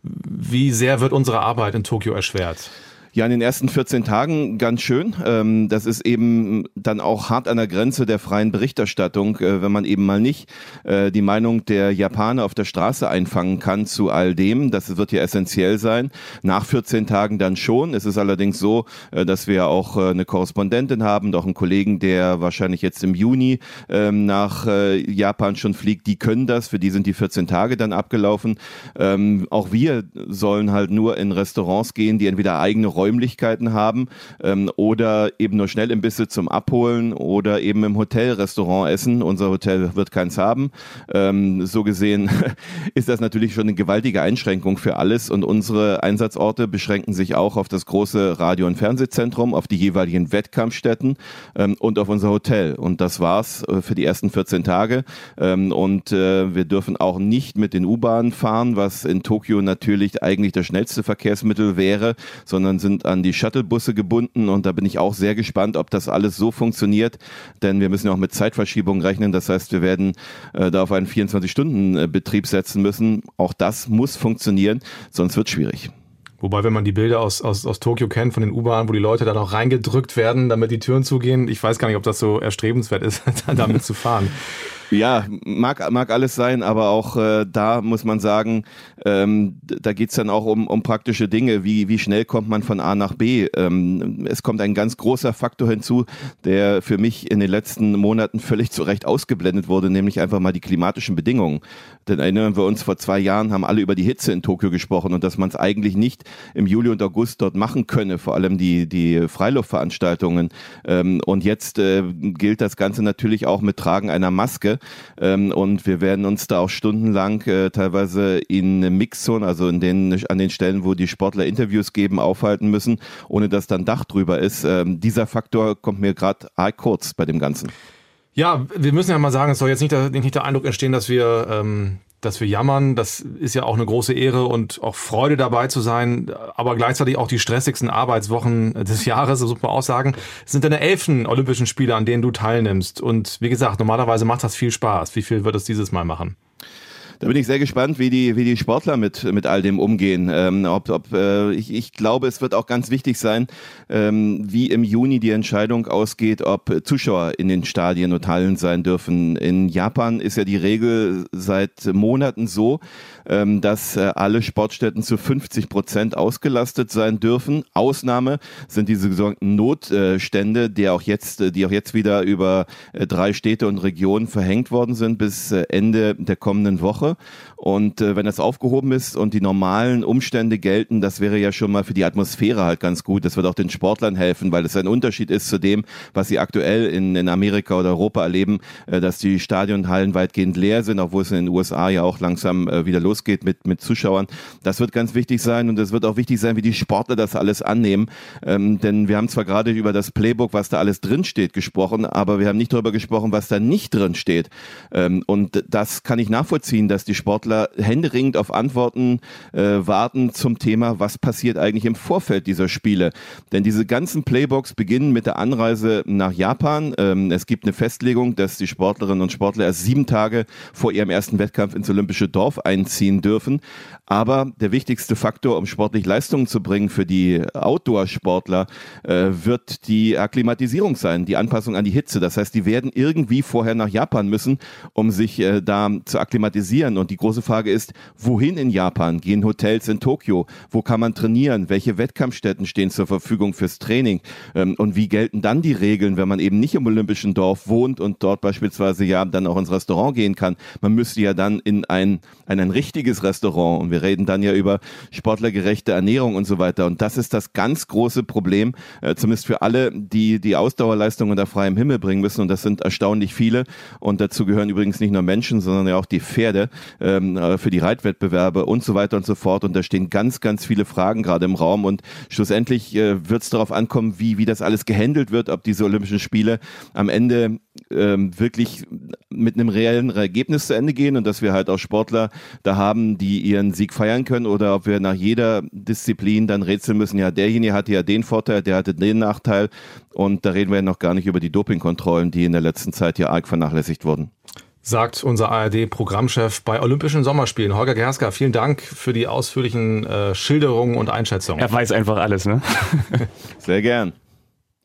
Wie sehr wird unsere Arbeit in Tokio erschwert? Ja, in den ersten 14 Tagen ganz schön. Ähm, das ist eben dann auch hart an der Grenze der freien Berichterstattung, äh, wenn man eben mal nicht äh, die Meinung der Japaner auf der Straße einfangen kann zu all dem. Das wird ja essentiell sein. Nach 14 Tagen dann schon. Es ist allerdings so, äh, dass wir auch eine Korrespondentin haben, doch einen Kollegen, der wahrscheinlich jetzt im Juni ähm, nach Japan schon fliegt. Die können das. Für die sind die 14 Tage dann abgelaufen. Ähm, auch wir sollen halt nur in Restaurants gehen, die entweder eigene Räumlichkeiten haben ähm, oder eben nur Schnellimbisse zum Abholen oder eben im Hotelrestaurant essen. Unser Hotel wird keins haben. Ähm, so gesehen ist das natürlich schon eine gewaltige Einschränkung für alles und unsere Einsatzorte beschränken sich auch auf das große Radio- und Fernsehzentrum, auf die jeweiligen Wettkampfstätten ähm, und auf unser Hotel. Und das war's äh, für die ersten 14 Tage. Ähm, und äh, wir dürfen auch nicht mit den U-Bahnen fahren, was in Tokio natürlich eigentlich das schnellste Verkehrsmittel wäre, sondern sind an die Shuttlebusse gebunden und da bin ich auch sehr gespannt, ob das alles so funktioniert, denn wir müssen ja auch mit Zeitverschiebung rechnen. Das heißt, wir werden äh, da auf einen 24-Stunden-Betrieb setzen müssen. Auch das muss funktionieren, sonst wird schwierig. Wobei, wenn man die Bilder aus, aus, aus Tokio kennt, von den U-Bahnen, wo die Leute da noch reingedrückt werden, damit die Türen zugehen, ich weiß gar nicht, ob das so erstrebenswert ist, damit zu fahren. Ja, mag, mag alles sein, aber auch äh, da muss man sagen, ähm, da geht's dann auch um, um praktische Dinge, wie, wie schnell kommt man von A nach B. Ähm, es kommt ein ganz großer Faktor hinzu, der für mich in den letzten Monaten völlig zu Recht ausgeblendet wurde, nämlich einfach mal die klimatischen Bedingungen. Denn erinnern wir uns, vor zwei Jahren haben alle über die Hitze in Tokio gesprochen und dass man es eigentlich nicht im Juli und August dort machen könne, vor allem die, die Freiluftveranstaltungen. Ähm, und jetzt äh, gilt das Ganze natürlich auch mit Tragen einer Maske. Ähm, und wir werden uns da auch stundenlang äh, teilweise in Mixzonen, also in den, an den Stellen, wo die Sportler Interviews geben, aufhalten müssen, ohne dass dann Dach drüber ist. Ähm, dieser Faktor kommt mir gerade kurz bei dem Ganzen. Ja, wir müssen ja mal sagen, es soll jetzt nicht der, nicht der Eindruck entstehen, dass wir, ähm, dass wir jammern. Das ist ja auch eine große Ehre und auch Freude dabei zu sein, aber gleichzeitig auch die stressigsten Arbeitswochen des Jahres, das muss man auch sagen, sind deine elften Olympischen Spiele, an denen du teilnimmst. Und wie gesagt, normalerweise macht das viel Spaß. Wie viel wird es dieses Mal machen? Da bin ich sehr gespannt, wie die, wie die Sportler mit, mit all dem umgehen. Ähm, ob, ob, äh, ich, ich glaube, es wird auch ganz wichtig sein, ähm, wie im Juni die Entscheidung ausgeht, ob Zuschauer in den Stadien und Hallen sein dürfen. In Japan ist ja die Regel seit Monaten so, ähm, dass äh, alle Sportstätten zu 50 Prozent ausgelastet sein dürfen. Ausnahme sind diese sogenannten Notstände, die auch jetzt, die auch jetzt wieder über äh, drei Städte und Regionen verhängt worden sind bis äh, Ende der kommenden Woche. Und äh, wenn das aufgehoben ist und die normalen Umstände gelten, das wäre ja schon mal für die Atmosphäre halt ganz gut. Das wird auch den Sportlern helfen, weil es ein Unterschied ist zu dem, was sie aktuell in, in Amerika oder Europa erleben, äh, dass die Stadionhallen weitgehend leer sind, obwohl es in den USA ja auch langsam äh, wieder losgeht mit, mit Zuschauern. Das wird ganz wichtig sein und es wird auch wichtig sein, wie die Sportler das alles annehmen. Ähm, denn wir haben zwar gerade über das Playbook, was da alles drinsteht, gesprochen, aber wir haben nicht darüber gesprochen, was da nicht drin steht. Ähm, und das kann ich nachvollziehen, dass die Sportler händeringend auf Antworten äh, warten zum Thema, was passiert eigentlich im Vorfeld dieser Spiele. Denn diese ganzen Playbooks beginnen mit der Anreise nach Japan. Ähm, es gibt eine Festlegung, dass die Sportlerinnen und Sportler erst sieben Tage vor ihrem ersten Wettkampf ins Olympische Dorf einziehen dürfen. Aber der wichtigste Faktor, um sportlich Leistungen zu bringen für die Outdoor-Sportler, äh, wird die Akklimatisierung sein, die Anpassung an die Hitze. Das heißt, die werden irgendwie vorher nach Japan müssen, um sich äh, da zu akklimatisieren. Und die große Frage ist, wohin in Japan? Gehen Hotels in Tokio? Wo kann man trainieren? Welche Wettkampfstätten stehen zur Verfügung fürs Training? Ähm, und wie gelten dann die Regeln, wenn man eben nicht im Olympischen Dorf wohnt und dort beispielsweise ja dann auch ins Restaurant gehen kann? Man müsste ja dann in ein, in ein richtiges Restaurant und wir reden dann ja über sportlergerechte Ernährung und so weiter. Und das ist das ganz große Problem, äh, zumindest für alle, die die Ausdauerleistung unter freiem Himmel bringen müssen. Und das sind erstaunlich viele. Und dazu gehören übrigens nicht nur Menschen, sondern ja auch die Pferde ähm, äh, für die Reitwettbewerbe und so weiter und so fort. Und da stehen ganz, ganz viele Fragen gerade im Raum. Und schlussendlich äh, wird es darauf ankommen, wie, wie das alles gehandelt wird, ob diese Olympischen Spiele am Ende ähm, wirklich mit einem reellen Ergebnis zu Ende gehen und dass wir halt auch Sportler da haben, die ihren Sieg feiern können oder ob wir nach jeder Disziplin dann rätseln müssen, ja, derjenige hatte ja den Vorteil, der hatte den Nachteil und da reden wir ja noch gar nicht über die Dopingkontrollen, die in der letzten Zeit ja arg vernachlässigt wurden sagt unser ARD-Programmchef bei Olympischen Sommerspielen. Holger Gerska, vielen Dank für die ausführlichen äh, Schilderungen und Einschätzungen. Er weiß einfach alles, ne? Sehr gern.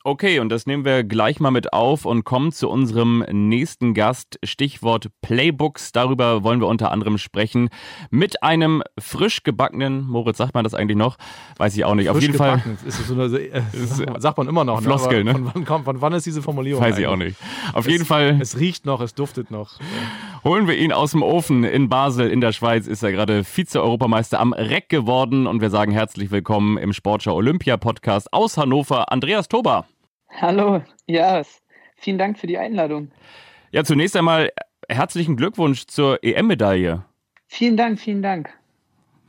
Okay, und das nehmen wir gleich mal mit auf und kommen zu unserem nächsten Gast. Stichwort Playbooks. Darüber wollen wir unter anderem sprechen mit einem frisch gebackenen, Moritz, sagt man das eigentlich noch? Weiß ich auch nicht. Frisch Auf jeden gebacken. Fall. Ist so eine, äh, sagt man immer noch. Floskel, ne? ne? Von wann, kommt, von wann ist diese Formulierung? Weiß ich auch nicht. Auf es, jeden Fall. Es riecht noch, es duftet noch. Holen wir ihn aus dem Ofen in Basel in der Schweiz. Ist er gerade Vize-Europameister am Reck geworden und wir sagen herzlich willkommen im Sportschau Olympia Podcast aus Hannover, Andreas Toba. Hallo, ja, vielen Dank für die Einladung. Ja, zunächst einmal herzlichen Glückwunsch zur EM-Medaille. Vielen Dank, vielen Dank.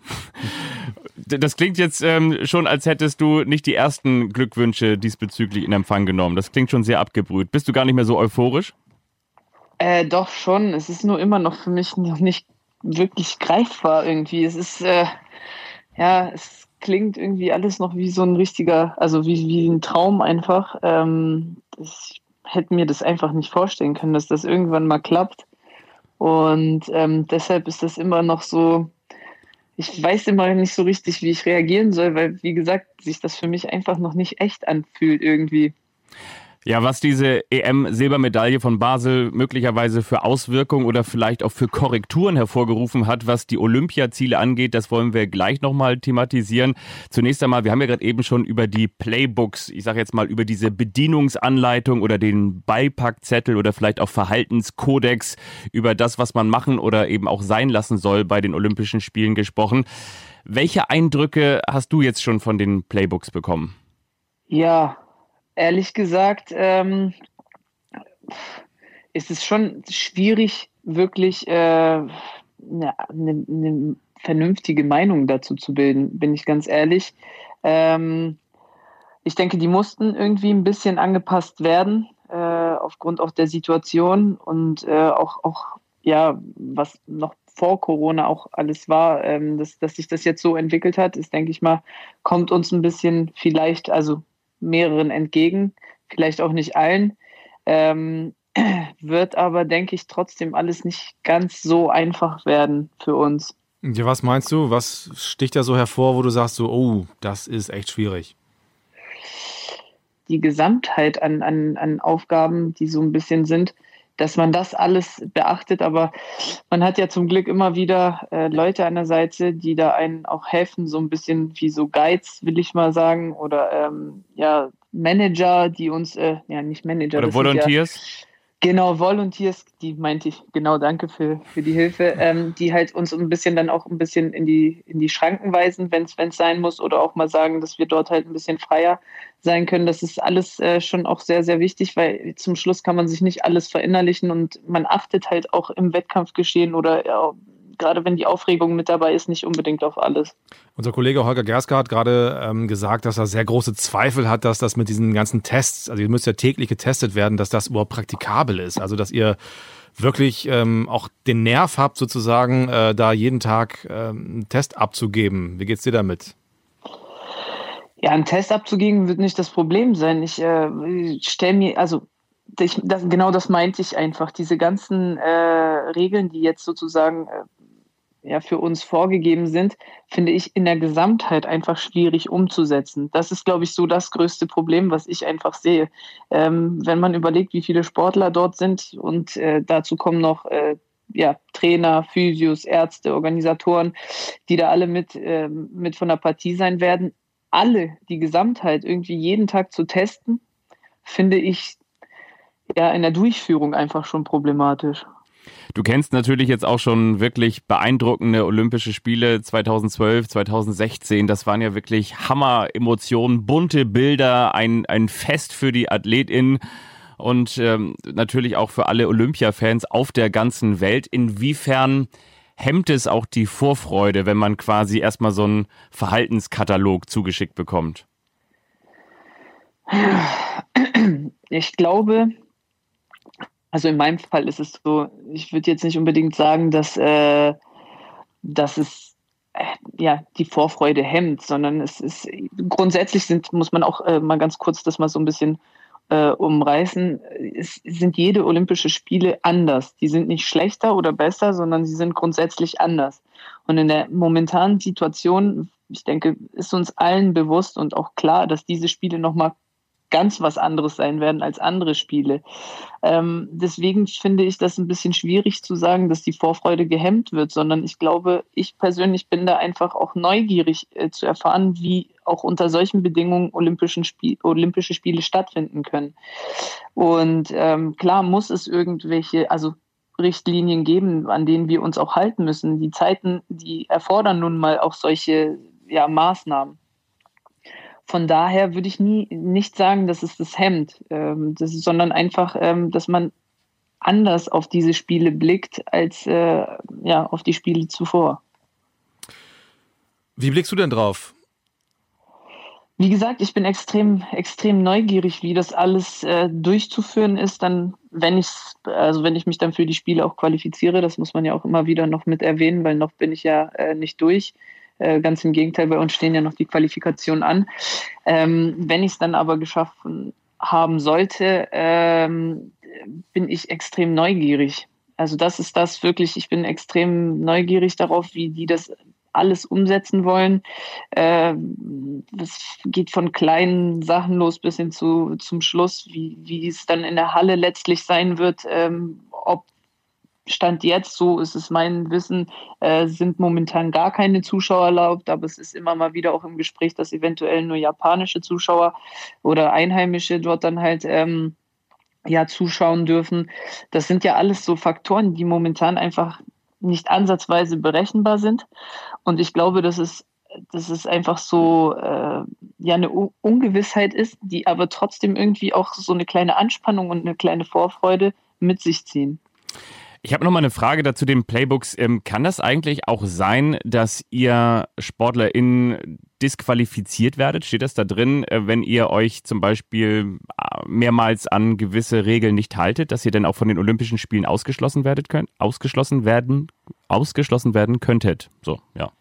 Das klingt jetzt ähm, schon, als hättest du nicht die ersten Glückwünsche diesbezüglich in Empfang genommen. Das klingt schon sehr abgebrüht. Bist du gar nicht mehr so euphorisch? Äh, doch schon. Es ist nur immer noch für mich noch nicht wirklich greifbar irgendwie. Es ist, äh, ja, es klingt irgendwie alles noch wie so ein richtiger, also wie, wie ein Traum einfach. Ähm, ich hätte mir das einfach nicht vorstellen können, dass das irgendwann mal klappt. Und ähm, deshalb ist das immer noch so, ich weiß immer nicht so richtig, wie ich reagieren soll, weil, wie gesagt, sich das für mich einfach noch nicht echt anfühlt irgendwie. Ja, was diese EM-Silbermedaille von Basel möglicherweise für Auswirkungen oder vielleicht auch für Korrekturen hervorgerufen hat, was die Olympiaziele angeht, das wollen wir gleich nochmal thematisieren. Zunächst einmal, wir haben ja gerade eben schon über die Playbooks, ich sage jetzt mal über diese Bedienungsanleitung oder den Beipackzettel oder vielleicht auch Verhaltenskodex, über das, was man machen oder eben auch sein lassen soll bei den Olympischen Spielen gesprochen. Welche Eindrücke hast du jetzt schon von den Playbooks bekommen? Ja, ehrlich gesagt ähm, ist es schon schwierig, wirklich äh, eine, eine, vernünftige Meinung dazu zu bilden, bin ich ganz ehrlich. Ähm, ich denke, die mussten irgendwie ein bisschen angepasst werden, äh, aufgrund auch der Situation und äh, auch, auch, ja, was noch vor Corona auch alles war, ähm, dass, dass sich das jetzt so entwickelt hat, ist, denke ich mal, kommt uns ein bisschen vielleicht, also mehreren entgegen, vielleicht auch nicht allen. Ähm, wird aber, denke ich, trotzdem alles nicht ganz so einfach werden für uns. Ja, was meinst du? Was sticht da so hervor, wo du sagst, so, oh, das ist echt schwierig? Die Gesamtheit an, an, an Aufgaben, die so ein bisschen sind, dass man das alles beachtet. Aber man hat ja zum Glück immer wieder äh, Leute an der Seite, die da einen auch helfen, so ein bisschen wie so Guides, will ich mal sagen, oder ähm, ja, Manager, die uns, äh, ja, nicht Manager. Oder Volunteers. Genau, Volunteers, die meinte ich, genau, danke für, für die Hilfe, ähm, die halt uns ein bisschen dann auch ein bisschen in die, in die Schranken weisen, wenn es sein muss, oder auch mal sagen, dass wir dort halt ein bisschen freier sein können. Das ist alles äh, schon auch sehr, sehr wichtig, weil zum Schluss kann man sich nicht alles verinnerlichen und man achtet halt auch im Wettkampfgeschehen oder ja, gerade wenn die Aufregung mit dabei ist, nicht unbedingt auf alles. Unser Kollege Holger Gerska hat gerade ähm, gesagt, dass er sehr große Zweifel hat, dass das mit diesen ganzen Tests, also ihr müsst ja täglich getestet werden, dass das überhaupt praktikabel ist. Also dass ihr wirklich ähm, auch den Nerv habt, sozusagen, äh, da jeden Tag ähm, einen Test abzugeben. Wie geht's dir damit? Ja, einen Test abzugeben wird nicht das Problem sein. Ich äh, stelle mir, also ich, das, genau das meinte ich einfach. Diese ganzen äh, Regeln, die jetzt sozusagen äh, ja für uns vorgegeben sind, finde ich in der Gesamtheit einfach schwierig umzusetzen. Das ist, glaube ich, so das größte Problem, was ich einfach sehe. Ähm, wenn man überlegt, wie viele Sportler dort sind und äh, dazu kommen noch äh, ja, Trainer, Physios, Ärzte, Organisatoren, die da alle mit, äh, mit von der Partie sein werden, alle die Gesamtheit irgendwie jeden Tag zu testen, finde ich ja in der Durchführung einfach schon problematisch. Du kennst natürlich jetzt auch schon wirklich beeindruckende Olympische Spiele 2012, 2016. Das waren ja wirklich Hammer-Emotionen, bunte Bilder, ein, ein Fest für die AthletInnen und ähm, natürlich auch für alle Olympia-Fans auf der ganzen Welt. Inwiefern hemmt es auch die Vorfreude, wenn man quasi erstmal so einen Verhaltenskatalog zugeschickt bekommt? Ich glaube, also in meinem Fall ist es so, ich würde jetzt nicht unbedingt sagen, dass, äh, dass es äh, ja, die Vorfreude hemmt, sondern es ist grundsätzlich sind, muss man auch äh, mal ganz kurz das mal so ein bisschen äh, umreißen, es sind jede Olympische Spiele anders. Die sind nicht schlechter oder besser, sondern sie sind grundsätzlich anders. Und in der momentanen Situation, ich denke, ist uns allen bewusst und auch klar, dass diese Spiele nochmal ganz was anderes sein werden als andere Spiele. Ähm, deswegen finde ich das ein bisschen schwierig zu sagen, dass die Vorfreude gehemmt wird, sondern ich glaube, ich persönlich bin da einfach auch neugierig äh, zu erfahren, wie auch unter solchen Bedingungen Olympischen Spiel, Olympische Spiele stattfinden können. Und ähm, klar muss es irgendwelche, also Richtlinien geben, an denen wir uns auch halten müssen. Die Zeiten, die erfordern nun mal auch solche ja, Maßnahmen. Von daher würde ich nie nicht sagen, dass es das hemmt, ähm, das ist, sondern einfach, ähm, dass man anders auf diese Spiele blickt als äh, ja, auf die Spiele zuvor. Wie blickst du denn drauf? Wie gesagt, ich bin extrem, extrem neugierig, wie das alles äh, durchzuführen ist, dann, wenn ich, also wenn ich mich dann für die Spiele auch qualifiziere, das muss man ja auch immer wieder noch mit erwähnen, weil noch bin ich ja äh, nicht durch. Äh, ganz im Gegenteil, bei uns stehen ja noch die Qualifikationen an. Ähm, wenn ich es dann aber geschaffen haben sollte, ähm, bin ich extrem neugierig. Also das ist das wirklich, ich bin extrem neugierig darauf, wie die das alles umsetzen wollen. Äh, das geht von kleinen Sachen los bis hin zu, zum Schluss, wie, wie es dann in der Halle letztlich sein wird, ähm, ob Stand jetzt, so ist es mein Wissen, äh, sind momentan gar keine Zuschauer erlaubt, aber es ist immer mal wieder auch im Gespräch, dass eventuell nur japanische Zuschauer oder Einheimische dort dann halt ähm, ja zuschauen dürfen. Das sind ja alles so Faktoren, die momentan einfach nicht ansatzweise berechenbar sind. Und ich glaube, dass es, dass es einfach so äh, ja eine Ungewissheit ist, die aber trotzdem irgendwie auch so eine kleine Anspannung und eine kleine Vorfreude mit sich ziehen. Ich habe noch mal eine Frage dazu den Playbooks. Ähm, kann das eigentlich auch sein, dass ihr SportlerInnen disqualifiziert werdet? Steht das da drin, äh, wenn ihr euch zum Beispiel äh, mehrmals an gewisse Regeln nicht haltet, dass ihr dann auch von den Olympischen Spielen ausgeschlossen werdet könnt, ausgeschlossen werden, ausgeschlossen werden könntet? So, ja.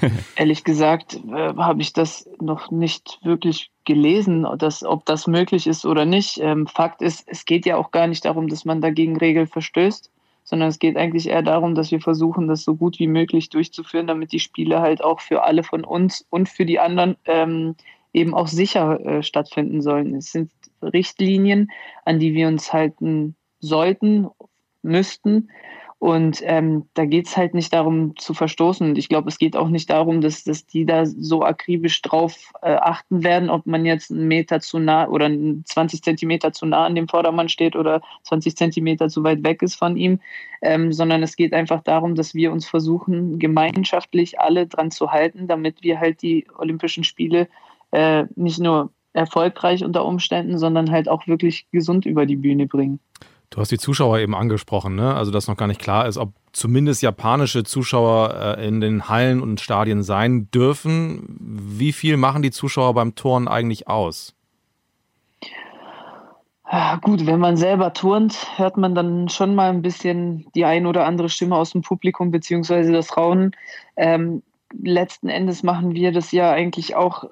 Ehrlich gesagt äh, habe ich das noch nicht wirklich gelesen, dass, ob das möglich ist oder nicht. Ähm, Fakt ist, es geht ja auch gar nicht darum, dass man dagegen Regeln verstößt sondern es geht eigentlich eher darum, dass wir versuchen, das so gut wie möglich durchzuführen, damit die Spiele halt auch für alle von uns und für die anderen ähm, eben auch sicher äh, stattfinden sollen. Es sind Richtlinien, an die wir uns halten sollten, müssten. Und ähm, da geht es halt nicht darum zu verstoßen. Und ich glaube, es geht auch nicht darum, dass, dass die da so akribisch drauf äh, achten werden, ob man jetzt einen Meter zu nah oder 20 Zentimeter zu nah an dem Vordermann steht oder 20 Zentimeter zu weit weg ist von ihm, ähm, sondern es geht einfach darum, dass wir uns versuchen, gemeinschaftlich alle dran zu halten, damit wir halt die Olympischen Spiele äh, nicht nur erfolgreich unter Umständen, sondern halt auch wirklich gesund über die Bühne bringen. Du hast die Zuschauer eben angesprochen, ne? Also, dass noch gar nicht klar ist, ob zumindest japanische Zuschauer äh, in den Hallen und Stadien sein dürfen. Wie viel machen die Zuschauer beim Turnen eigentlich aus? Ja, gut, wenn man selber turnt, hört man dann schon mal ein bisschen die ein oder andere Stimme aus dem Publikum beziehungsweise das Raunen. Ähm, letzten Endes machen wir das ja eigentlich auch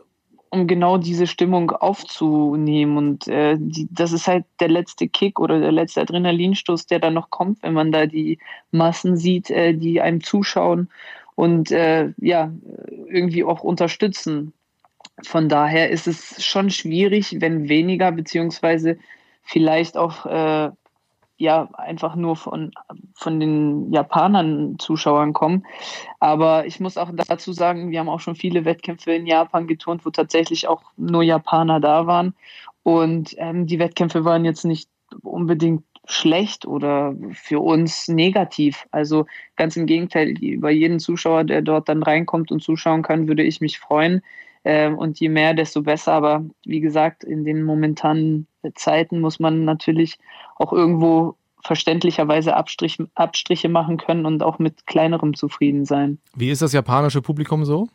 um genau diese Stimmung aufzunehmen. Und äh, die, das ist halt der letzte Kick oder der letzte Adrenalinstoß, der dann noch kommt, wenn man da die Massen sieht, äh, die einem zuschauen und äh, ja, irgendwie auch unterstützen. Von daher ist es schon schwierig, wenn weniger, beziehungsweise vielleicht auch äh, ja einfach nur von, von den Japanern Zuschauern kommen. Aber ich muss auch dazu sagen, wir haben auch schon viele Wettkämpfe in Japan geturnt, wo tatsächlich auch nur Japaner da waren. Und ähm, die Wettkämpfe waren jetzt nicht unbedingt schlecht oder für uns negativ. Also ganz im Gegenteil, über jeden Zuschauer, der dort dann reinkommt und zuschauen kann, würde ich mich freuen. Ähm, und je mehr, desto besser. Aber wie gesagt, in den momentanen Zeiten muss man natürlich auch irgendwo verständlicherweise Abstrich, Abstriche machen können und auch mit kleinerem zufrieden sein. Wie ist das japanische Publikum so?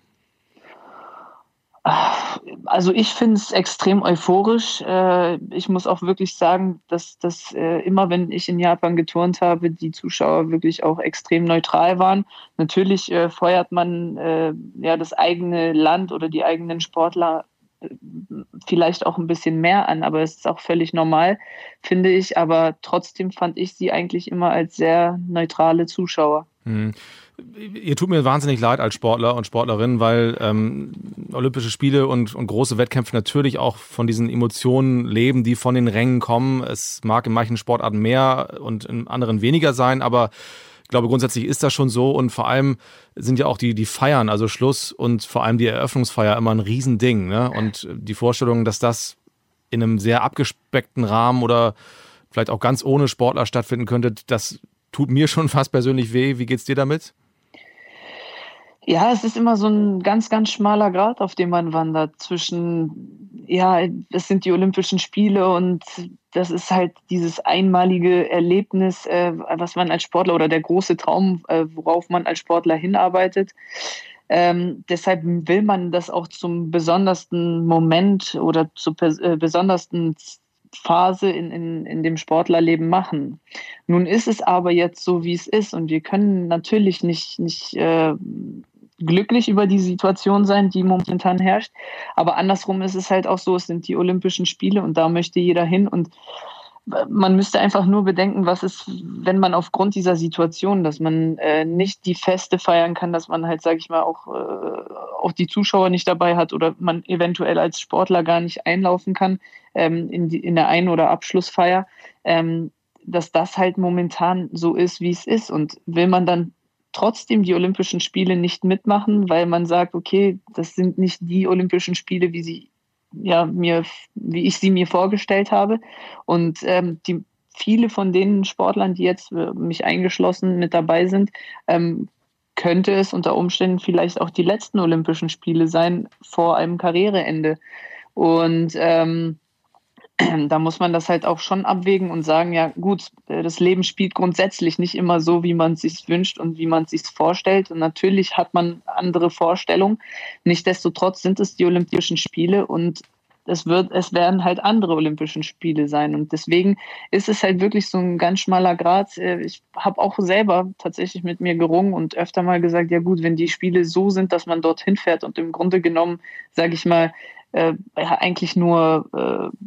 Also ich finde es extrem euphorisch. Äh, ich muss auch wirklich sagen, dass, dass äh, immer wenn ich in Japan geturnt habe, die Zuschauer wirklich auch extrem neutral waren. Natürlich äh, feuert man ja das eigene Land oder die eigenen Sportler vielleicht auch ein bisschen mehr an, aber es ist auch völlig normal, finde ich. Aber trotzdem fand ich sie eigentlich immer als sehr neutrale Zuschauer. Hm. Ihr tut mir wahnsinnig leid als Sportler und Sportlerin, weil ähm, Olympische Spiele und, und große Wettkämpfe natürlich auch von diesen Emotionen leben, die von den Rängen kommen. Es mag in manchen Sportarten mehr und in anderen weniger sein, aber glaube, grundsätzlich ist das schon so und vor allem sind ja auch die, die Feiern, also Schluss und vor allem die Eröffnungsfeier immer ein Riesending. Ne? Und die Vorstellung, dass das in einem sehr abgespeckten Rahmen oder vielleicht auch ganz ohne Sportler stattfinden könnte, das tut mir schon fast persönlich weh. Wie geht's dir damit? Ja, es ist immer so ein ganz, ganz schmaler Grad, auf dem man wandert zwischen, ja, es sind die Olympischen Spiele und das ist halt dieses einmalige Erlebnis, äh, was man als Sportler oder der große Traum, äh, worauf man als Sportler hinarbeitet. Ähm, deshalb will man das auch zum besondersten Moment oder zur äh, besondersten Phase in, in, in dem Sportlerleben machen. Nun ist es aber jetzt so, wie es ist und wir können natürlich nicht, nicht äh, glücklich über die Situation sein, die momentan herrscht. Aber andersrum ist es halt auch so, es sind die Olympischen Spiele und da möchte jeder hin und man müsste einfach nur bedenken, was ist, wenn man aufgrund dieser Situation, dass man äh, nicht die Feste feiern kann, dass man halt, sage ich mal, auch, äh, auch die Zuschauer nicht dabei hat oder man eventuell als Sportler gar nicht einlaufen kann ähm, in, die, in der Ein- oder Abschlussfeier, ähm, dass das halt momentan so ist, wie es ist. Und will man dann trotzdem die Olympischen Spiele nicht mitmachen, weil man sagt, okay, das sind nicht die Olympischen Spiele, wie sie ja mir, wie ich sie mir vorgestellt habe. Und ähm, die viele von den Sportlern, die jetzt äh, mich eingeschlossen mit dabei sind, ähm, könnte es unter Umständen vielleicht auch die letzten Olympischen Spiele sein vor einem Karriereende. Und ähm, da muss man das halt auch schon abwägen und sagen, ja gut, äh, das Leben spielt grundsätzlich nicht immer so, wie man es sich wünscht und wie man es sich vorstellt. Und natürlich hat man andere Vorstellungen. Nichtsdestotrotz sind es die Olympischen Spiele und es wird, es werden halt andere Olympischen Spiele sein. Und deswegen ist es halt wirklich so ein ganz schmaler Grad. Äh, ich habe auch selber tatsächlich mit mir gerungen und öfter mal gesagt, ja gut, wenn die Spiele so sind, dass man dorthin fährt und im Grunde genommen, sage ich mal, äh, eigentlich nur äh,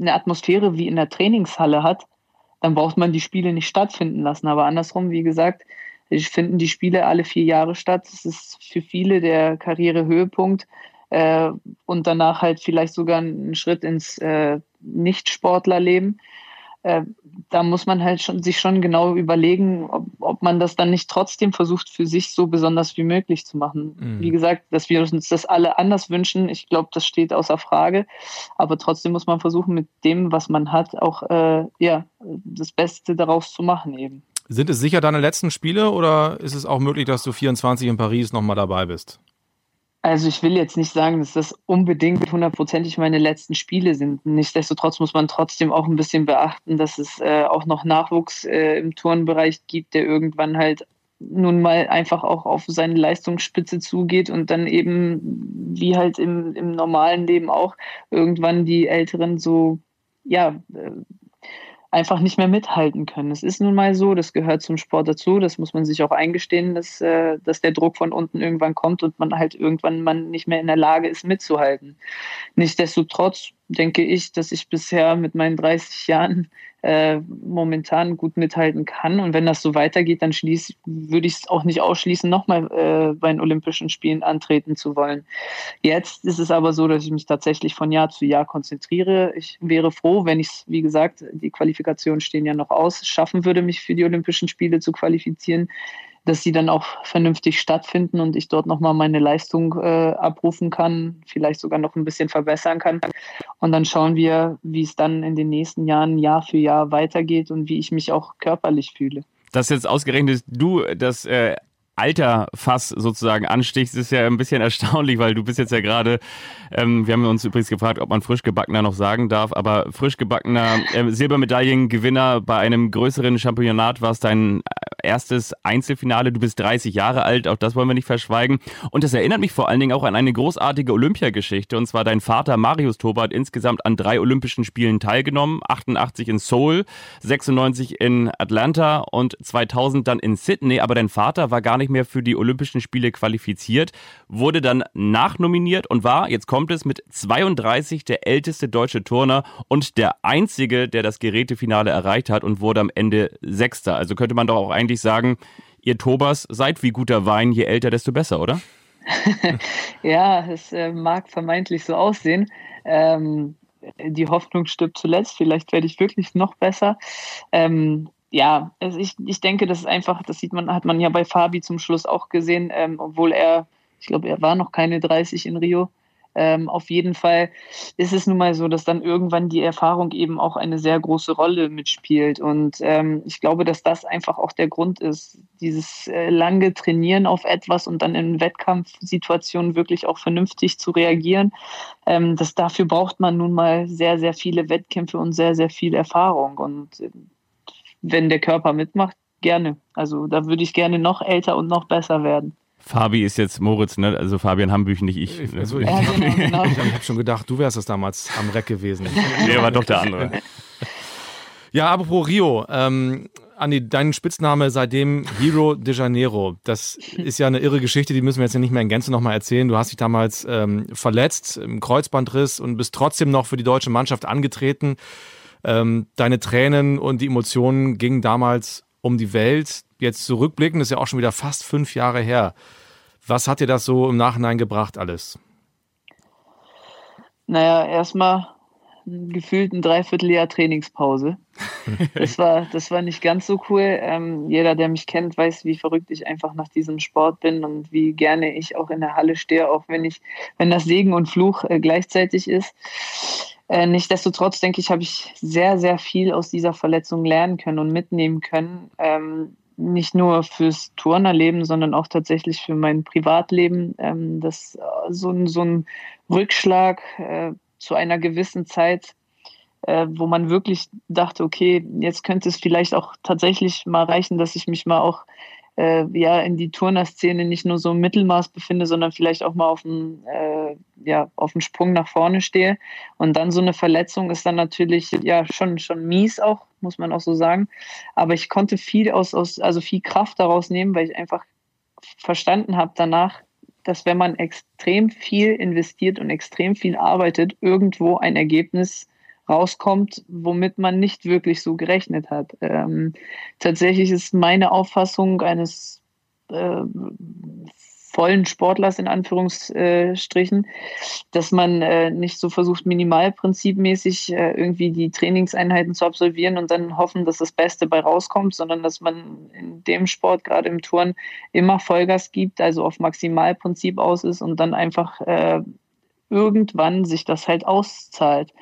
eine Atmosphäre wie in der Trainingshalle hat, dann braucht man die Spiele nicht stattfinden lassen. Aber andersrum, wie gesagt, finden die Spiele alle vier Jahre statt. Das ist für viele der Karrierehöhepunkt äh, und danach halt vielleicht sogar ein Schritt ins äh, Nicht-Sportlerleben. Äh, da muss man halt schon, sich schon genau überlegen, ob, ob man das dann nicht trotzdem versucht, für sich so besonders wie möglich zu machen. Mhm. Wie gesagt, dass wir uns das alle anders wünschen, ich glaube, das steht außer Frage. Aber trotzdem muss man versuchen, mit dem, was man hat, auch äh, ja, das Beste daraus zu machen eben. Sind es sicher deine letzten Spiele oder ist es auch möglich, dass du 24 in Paris nochmal dabei bist? Also ich will jetzt nicht sagen, dass das unbedingt hundertprozentig meine letzten Spiele sind. Nichtsdestotrotz muss man trotzdem auch ein bisschen beachten, dass es äh, auch noch Nachwuchs äh, im Turnbereich gibt, der irgendwann halt nun mal einfach auch auf seine Leistungsspitze zugeht und dann eben, wie halt im, im normalen Leben auch, irgendwann die Älteren so, ja, äh, einfach nicht mehr mithalten können. Es ist nun mal so, das gehört zum Sport dazu, das muss man sich auch eingestehen, dass, äh, dass der Druck von unten irgendwann kommt und man halt irgendwann man nicht mehr in der Lage ist mitzuhalten. Nichtsdestotrotz denke ich, dass ich bisher mit meinen 30 Jahren äh, momentan gut mithalten kann. Und wenn das so weitergeht, dann schließ, würde ich es auch nicht ausschließen, nochmal äh, bei den Olympischen Spielen antreten zu wollen. Jetzt ist es aber so, dass ich mich tatsächlich von Jahr zu Jahr konzentriere. Ich wäre froh, wenn ich es, wie gesagt, die Qualifikationen stehen ja noch aus, schaffen würde, mich für die Olympischen Spiele zu qualifizieren dass sie dann auch vernünftig stattfinden und ich dort nochmal meine Leistung äh, abrufen kann, vielleicht sogar noch ein bisschen verbessern kann. Und dann schauen wir, wie es dann in den nächsten Jahren Jahr für Jahr weitergeht und wie ich mich auch körperlich fühle. Dass jetzt ausgerechnet du das äh, Alterfass sozusagen anstichst, ist ja ein bisschen erstaunlich, weil du bist jetzt ja gerade, ähm, wir haben uns übrigens gefragt, ob man frisch gebackener noch sagen darf, aber frisch gebackener äh, Silbermedaillengewinner bei einem größeren Championat war es dein erstes Einzelfinale. Du bist 30 Jahre alt, auch das wollen wir nicht verschweigen. Und das erinnert mich vor allen Dingen auch an eine großartige Olympiageschichte. Und zwar dein Vater Marius Tober hat insgesamt an drei Olympischen Spielen teilgenommen. 88 in Seoul, 96 in Atlanta und 2000 dann in Sydney. Aber dein Vater war gar nicht mehr für die Olympischen Spiele qualifiziert, wurde dann nachnominiert und war, jetzt kommt es, mit 32 der älteste deutsche Turner und der einzige, der das Gerätefinale erreicht hat und wurde am Ende Sechster. Also könnte man doch auch eigentlich sagen, ihr Tobas seid wie guter Wein, je älter, desto besser, oder? ja, es äh, mag vermeintlich so aussehen. Ähm, die Hoffnung stirbt zuletzt. Vielleicht werde ich wirklich noch besser. Ähm, ja, also ich, ich denke, das ist einfach, das sieht man, hat man ja bei Fabi zum Schluss auch gesehen, ähm, obwohl er, ich glaube, er war noch keine 30 in Rio. Ähm, auf jeden Fall ist es nun mal so, dass dann irgendwann die Erfahrung eben auch eine sehr große Rolle mitspielt. Und ähm, ich glaube, dass das einfach auch der Grund ist, dieses äh, lange Trainieren auf etwas und dann in Wettkampfsituationen wirklich auch vernünftig zu reagieren. Ähm, das dafür braucht man nun mal sehr, sehr viele Wettkämpfe und sehr, sehr viel Erfahrung. Und äh, wenn der Körper mitmacht, gerne. Also da würde ich gerne noch älter und noch besser werden. Fabi ist jetzt Moritz, ne? Also Fabian Hambüchen, nicht ich. ich also ich, ja, genau, genau. ich habe schon gedacht, du wärst es damals am Reck gewesen. Der war doch der andere. Ja, apropos Rio, ähm, Andi, dein Spitzname seitdem Hero de Janeiro. Das ist ja eine irre Geschichte, die müssen wir jetzt nicht mehr in Gänze nochmal erzählen. Du hast dich damals ähm, verletzt, im Kreuzbandriss und bist trotzdem noch für die deutsche Mannschaft angetreten. Ähm, deine Tränen und die Emotionen gingen damals um die Welt. Jetzt zurückblicken, ist ja auch schon wieder fast fünf Jahre her. Was hat dir das so im Nachhinein gebracht alles? Naja, erstmal gefühlt ein Dreivierteljahr Trainingspause. Das war, das war nicht ganz so cool. Ähm, jeder, der mich kennt, weiß, wie verrückt ich einfach nach diesem Sport bin und wie gerne ich auch in der Halle stehe, auch wenn ich, wenn das Segen und Fluch äh, gleichzeitig ist. Äh, nichtsdestotrotz denke ich, habe ich sehr, sehr viel aus dieser Verletzung lernen können und mitnehmen können. Ähm, nicht nur fürs Turnerleben, sondern auch tatsächlich für mein Privatleben. Ähm, dass äh, so, ein, so ein Rückschlag äh, zu einer gewissen Zeit äh, wo man wirklich dachte, okay, jetzt könnte es vielleicht auch tatsächlich mal reichen, dass ich mich mal auch äh, ja in die Turner-Szene nicht nur so im Mittelmaß befinde, sondern vielleicht auch mal auf einen, äh, ja, auf einen Sprung nach vorne stehe. Und dann so eine Verletzung ist dann natürlich ja schon, schon mies auch, muss man auch so sagen. Aber ich konnte viel aus, aus also viel Kraft daraus nehmen, weil ich einfach verstanden habe danach, dass wenn man extrem viel investiert und extrem viel arbeitet, irgendwo ein Ergebnis rauskommt, womit man nicht wirklich so gerechnet hat. Ähm, tatsächlich ist meine Auffassung eines äh, vollen Sportlers in Anführungsstrichen, dass man äh, nicht so versucht, minimalprinzipmäßig äh, irgendwie die Trainingseinheiten zu absolvieren und dann hoffen, dass das Beste bei rauskommt, sondern dass man in dem Sport, gerade im Turn, immer Vollgas gibt, also auf Maximalprinzip aus ist und dann einfach äh, irgendwann sich das halt auszahlt.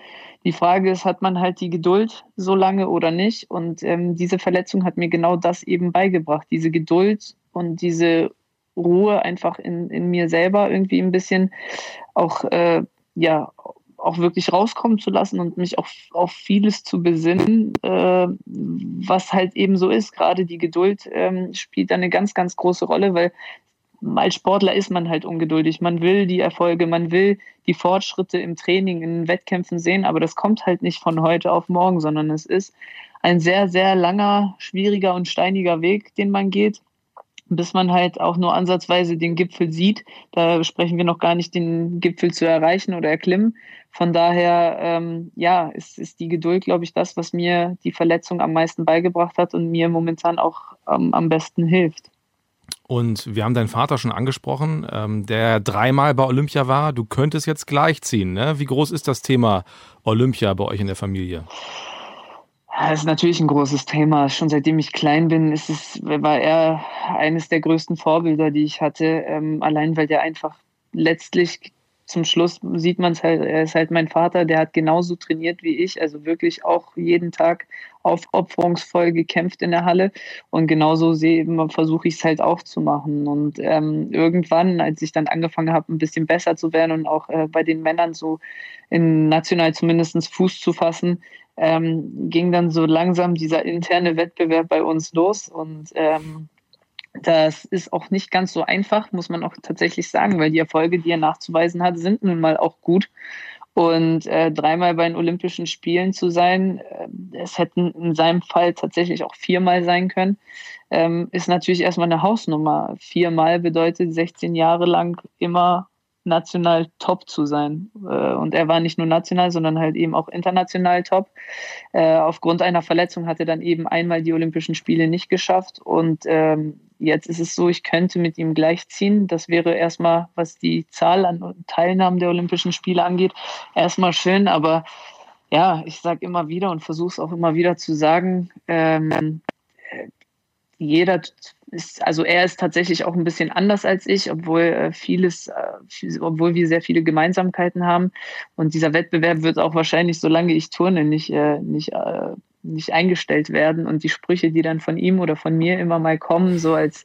Die Frage ist, hat man halt die Geduld so lange oder nicht? Und ähm, diese Verletzung hat mir genau das eben beigebracht, diese Geduld und diese Ruhe einfach in, in mir selber irgendwie ein bisschen auch, äh, ja, auch wirklich rauskommen zu lassen und mich auch auf vieles zu besinnen, äh, was halt eben so ist. Gerade die Geduld ähm, spielt da eine ganz, ganz große Rolle, weil als Sportler ist man halt ungeduldig. Man will die Erfolge, man will die Fortschritte im Training, in Wettkämpfen sehen, aber das kommt halt nicht von heute auf morgen, sondern es ist ein sehr, sehr langer, schwieriger und steiniger Weg, den man geht bis man halt auch nur ansatzweise den Gipfel sieht. Da sprechen wir noch gar nicht, den Gipfel zu erreichen oder erklimmen. Von daher, ähm, ja, ist, ist die Geduld, glaube ich, das, was mir die Verletzung am meisten beigebracht hat und mir momentan auch ähm, am besten hilft. Und wir haben deinen Vater schon angesprochen, ähm, der dreimal bei Olympia war. Du könntest jetzt gleichziehen. Ne? Wie groß ist das Thema Olympia bei euch in der Familie? Das ist natürlich ein großes Thema. Schon seitdem ich klein bin, ist es, war er eines der größten Vorbilder, die ich hatte. Ähm, allein weil der einfach letztlich zum Schluss sieht man es halt, er ist halt mein Vater, der hat genauso trainiert wie ich, also wirklich auch jeden Tag aufopferungsvoll gekämpft in der Halle und genauso versuche ich es halt auch zu machen. Und ähm, irgendwann, als ich dann angefangen habe, ein bisschen besser zu werden und auch äh, bei den Männern so in national zumindest Fuß zu fassen, ähm, ging dann so langsam dieser interne Wettbewerb bei uns los und ähm, das ist auch nicht ganz so einfach, muss man auch tatsächlich sagen, weil die Erfolge, die er nachzuweisen hat, sind nun mal auch gut. Und äh, dreimal bei den Olympischen Spielen zu sein, äh, es hätten in seinem Fall tatsächlich auch viermal sein können, ähm, ist natürlich erstmal eine Hausnummer. Viermal bedeutet 16 Jahre lang immer national top zu sein. Äh, und er war nicht nur national, sondern halt eben auch international top. Äh, aufgrund einer Verletzung hat er dann eben einmal die Olympischen Spiele nicht geschafft. Und ähm, jetzt ist es so, ich könnte mit ihm gleichziehen. Das wäre erstmal, was die Zahl an Teilnahmen der Olympischen Spiele angeht, erstmal schön. Aber ja, ich sage immer wieder und versuche es auch immer wieder zu sagen, ähm, jeder ist, also er ist tatsächlich auch ein bisschen anders als ich, obwohl äh, vieles, äh, obwohl wir sehr viele Gemeinsamkeiten haben. Und dieser Wettbewerb wird auch wahrscheinlich, solange ich turne, nicht, äh, nicht, äh, nicht eingestellt werden. Und die Sprüche, die dann von ihm oder von mir immer mal kommen, so als,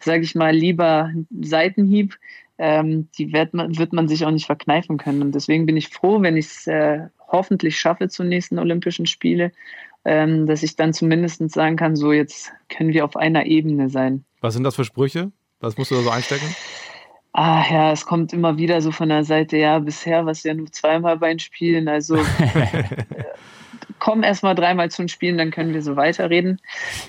sage ich mal, lieber Seitenhieb, ähm, die wird man, wird man sich auch nicht verkneifen können. Und deswegen bin ich froh, wenn ich es äh, hoffentlich schaffe zur nächsten Olympischen Spiele ähm, dass ich dann zumindest sagen kann, so jetzt können wir auf einer Ebene sein. Was sind das für Sprüche? Was musst du da so einstecken? Ah ja, es kommt immer wieder so von der Seite, ja, bisher was ja nur zweimal beim Spielen. Also äh, komm erst mal dreimal zum Spielen, dann können wir so weiterreden.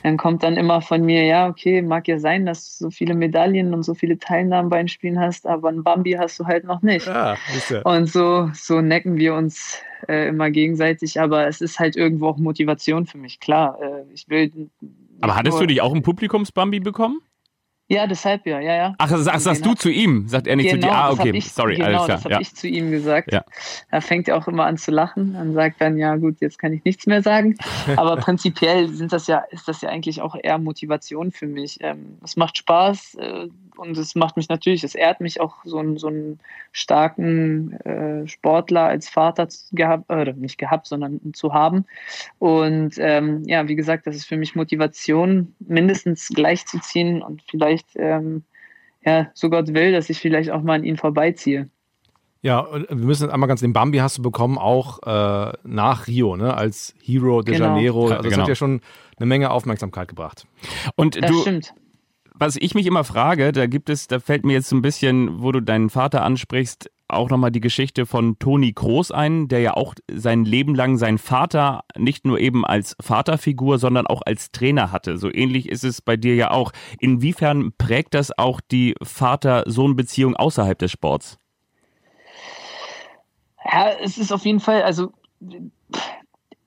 Dann kommt dann immer von mir, ja, okay, mag ja sein, dass du so viele Medaillen und so viele Teilnahmen beim Spielen hast, aber ein Bambi hast du halt noch nicht. Ja, und so, so necken wir uns äh, immer gegenseitig, aber es ist halt irgendwo auch Motivation für mich, klar. Äh, ich will. Aber hattest du dich auch ein Publikumsbambi bekommen? Ja, deshalb ja, ja, ja. Ach, das sagst, sagst du zu ihm? Sagt er nicht genau, zu dir? Ah, okay, ich, sorry, genau, alles klar. das habe ja. ich zu ihm gesagt. Ja. Er fängt ja auch immer an zu lachen und sagt dann, ja gut, jetzt kann ich nichts mehr sagen. Aber prinzipiell sind das ja, ist das ja eigentlich auch eher Motivation für mich. Ähm, es macht Spaß äh, und es macht mich natürlich, es ehrt mich auch, so, einen, so einen starken äh, Sportler als Vater gehabt, oder nicht gehabt, sondern zu haben. Und ähm, ja, wie gesagt, das ist für mich Motivation, mindestens gleichzuziehen und vielleicht ähm, ja, so Gott will, dass ich vielleicht auch mal an ihn vorbeiziehe. Ja, wir müssen einmal ganz den Bambi hast du bekommen, auch äh, nach Rio, ne? als Hero de genau. Janeiro. Also das genau. hat ja schon eine Menge Aufmerksamkeit gebracht. Und das du, stimmt. Was ich mich immer frage, da gibt es, da fällt mir jetzt so ein bisschen, wo du deinen Vater ansprichst, auch nochmal die Geschichte von Toni Groß ein, der ja auch sein Leben lang seinen Vater nicht nur eben als Vaterfigur, sondern auch als Trainer hatte. So ähnlich ist es bei dir ja auch. Inwiefern prägt das auch die Vater-Sohn-Beziehung außerhalb des Sports? Ja, es ist auf jeden Fall, also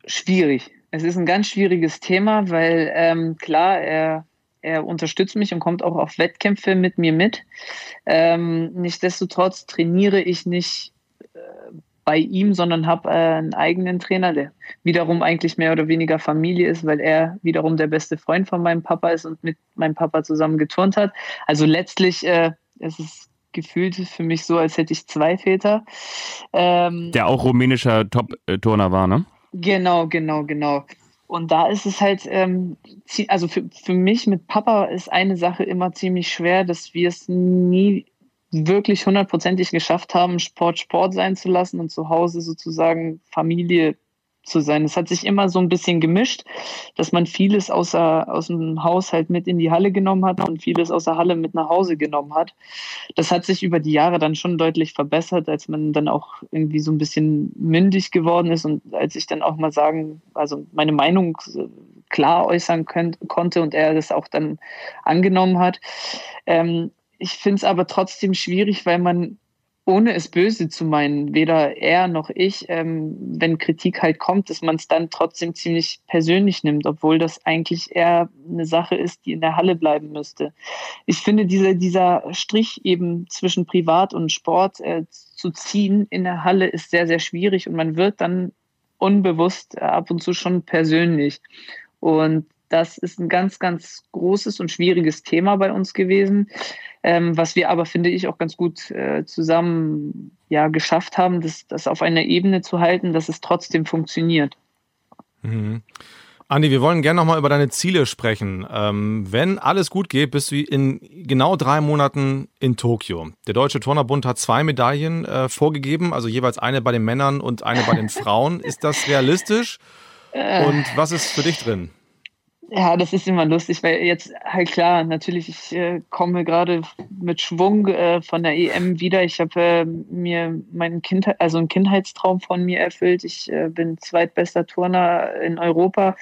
schwierig. Es ist ein ganz schwieriges Thema, weil ähm, klar, er, er unterstützt mich und kommt auch auf Wettkämpfe mit mir mit. Ähm, nichtsdestotrotz trainiere ich nicht äh, bei ihm, sondern habe äh, einen eigenen Trainer, der wiederum eigentlich mehr oder weniger Familie ist, weil er wiederum der beste Freund von meinem Papa ist und mit meinem Papa zusammen geturnt hat. Also letztlich äh, ist es gefühlt für mich so, als hätte ich zwei Väter. Ähm, Der auch rumänischer Top-Turner war, ne? Genau, genau, genau. Und da ist es halt, ähm, also für, für mich mit Papa ist eine Sache immer ziemlich schwer, dass wir es nie wirklich hundertprozentig geschafft haben, Sport Sport sein zu lassen und zu Hause sozusagen Familie zu sein. Es hat sich immer so ein bisschen gemischt, dass man vieles außer, aus dem Haushalt mit in die Halle genommen hat und vieles aus der Halle mit nach Hause genommen hat. Das hat sich über die Jahre dann schon deutlich verbessert, als man dann auch irgendwie so ein bisschen mündig geworden ist und als ich dann auch mal sagen, also meine Meinung klar äußern könnt, konnte und er das auch dann angenommen hat. Ähm, ich finde es aber trotzdem schwierig, weil man ohne es böse zu meinen, weder er noch ich, ähm, wenn Kritik halt kommt, dass man es dann trotzdem ziemlich persönlich nimmt, obwohl das eigentlich eher eine Sache ist, die in der Halle bleiben müsste. Ich finde, diese, dieser Strich eben zwischen Privat und Sport äh, zu ziehen in der Halle ist sehr, sehr schwierig und man wird dann unbewusst äh, ab und zu schon persönlich. Und das ist ein ganz, ganz großes und schwieriges Thema bei uns gewesen, ähm, was wir aber, finde ich, auch ganz gut äh, zusammen ja, geschafft haben, das, das auf einer Ebene zu halten, dass es trotzdem funktioniert. Mhm. Andi, wir wollen gerne nochmal über deine Ziele sprechen. Ähm, wenn alles gut geht, bist du in genau drei Monaten in Tokio. Der Deutsche Turnerbund hat zwei Medaillen äh, vorgegeben, also jeweils eine bei den Männern und eine bei den Frauen. Ist das realistisch? Äh. Und was ist für dich drin? Ja, das ist immer lustig, weil jetzt halt klar, natürlich, ich äh, komme gerade mit Schwung äh, von der EM wieder. Ich habe äh, mir meinen Kindheit, also einen Kindheitstraum von mir erfüllt. Ich äh, bin zweitbester Turner in Europa.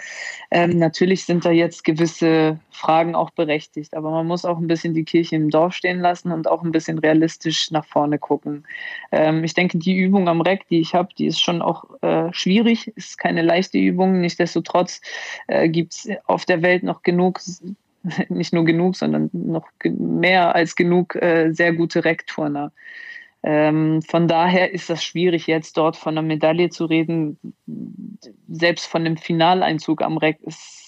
Ähm, natürlich sind da jetzt gewisse Fragen auch berechtigt, aber man muss auch ein bisschen die Kirche im Dorf stehen lassen und auch ein bisschen realistisch nach vorne gucken. Ähm, ich denke, die Übung am Reck, die ich habe, die ist schon auch äh, schwierig, ist keine leichte Übung. Nichtsdestotrotz äh, gibt es auf der Welt noch genug, nicht nur genug, sondern noch mehr als genug äh, sehr gute Reckturner. Ähm, von daher ist das schwierig, jetzt dort von einer Medaille zu reden. Selbst von dem Finaleinzug am Reck ist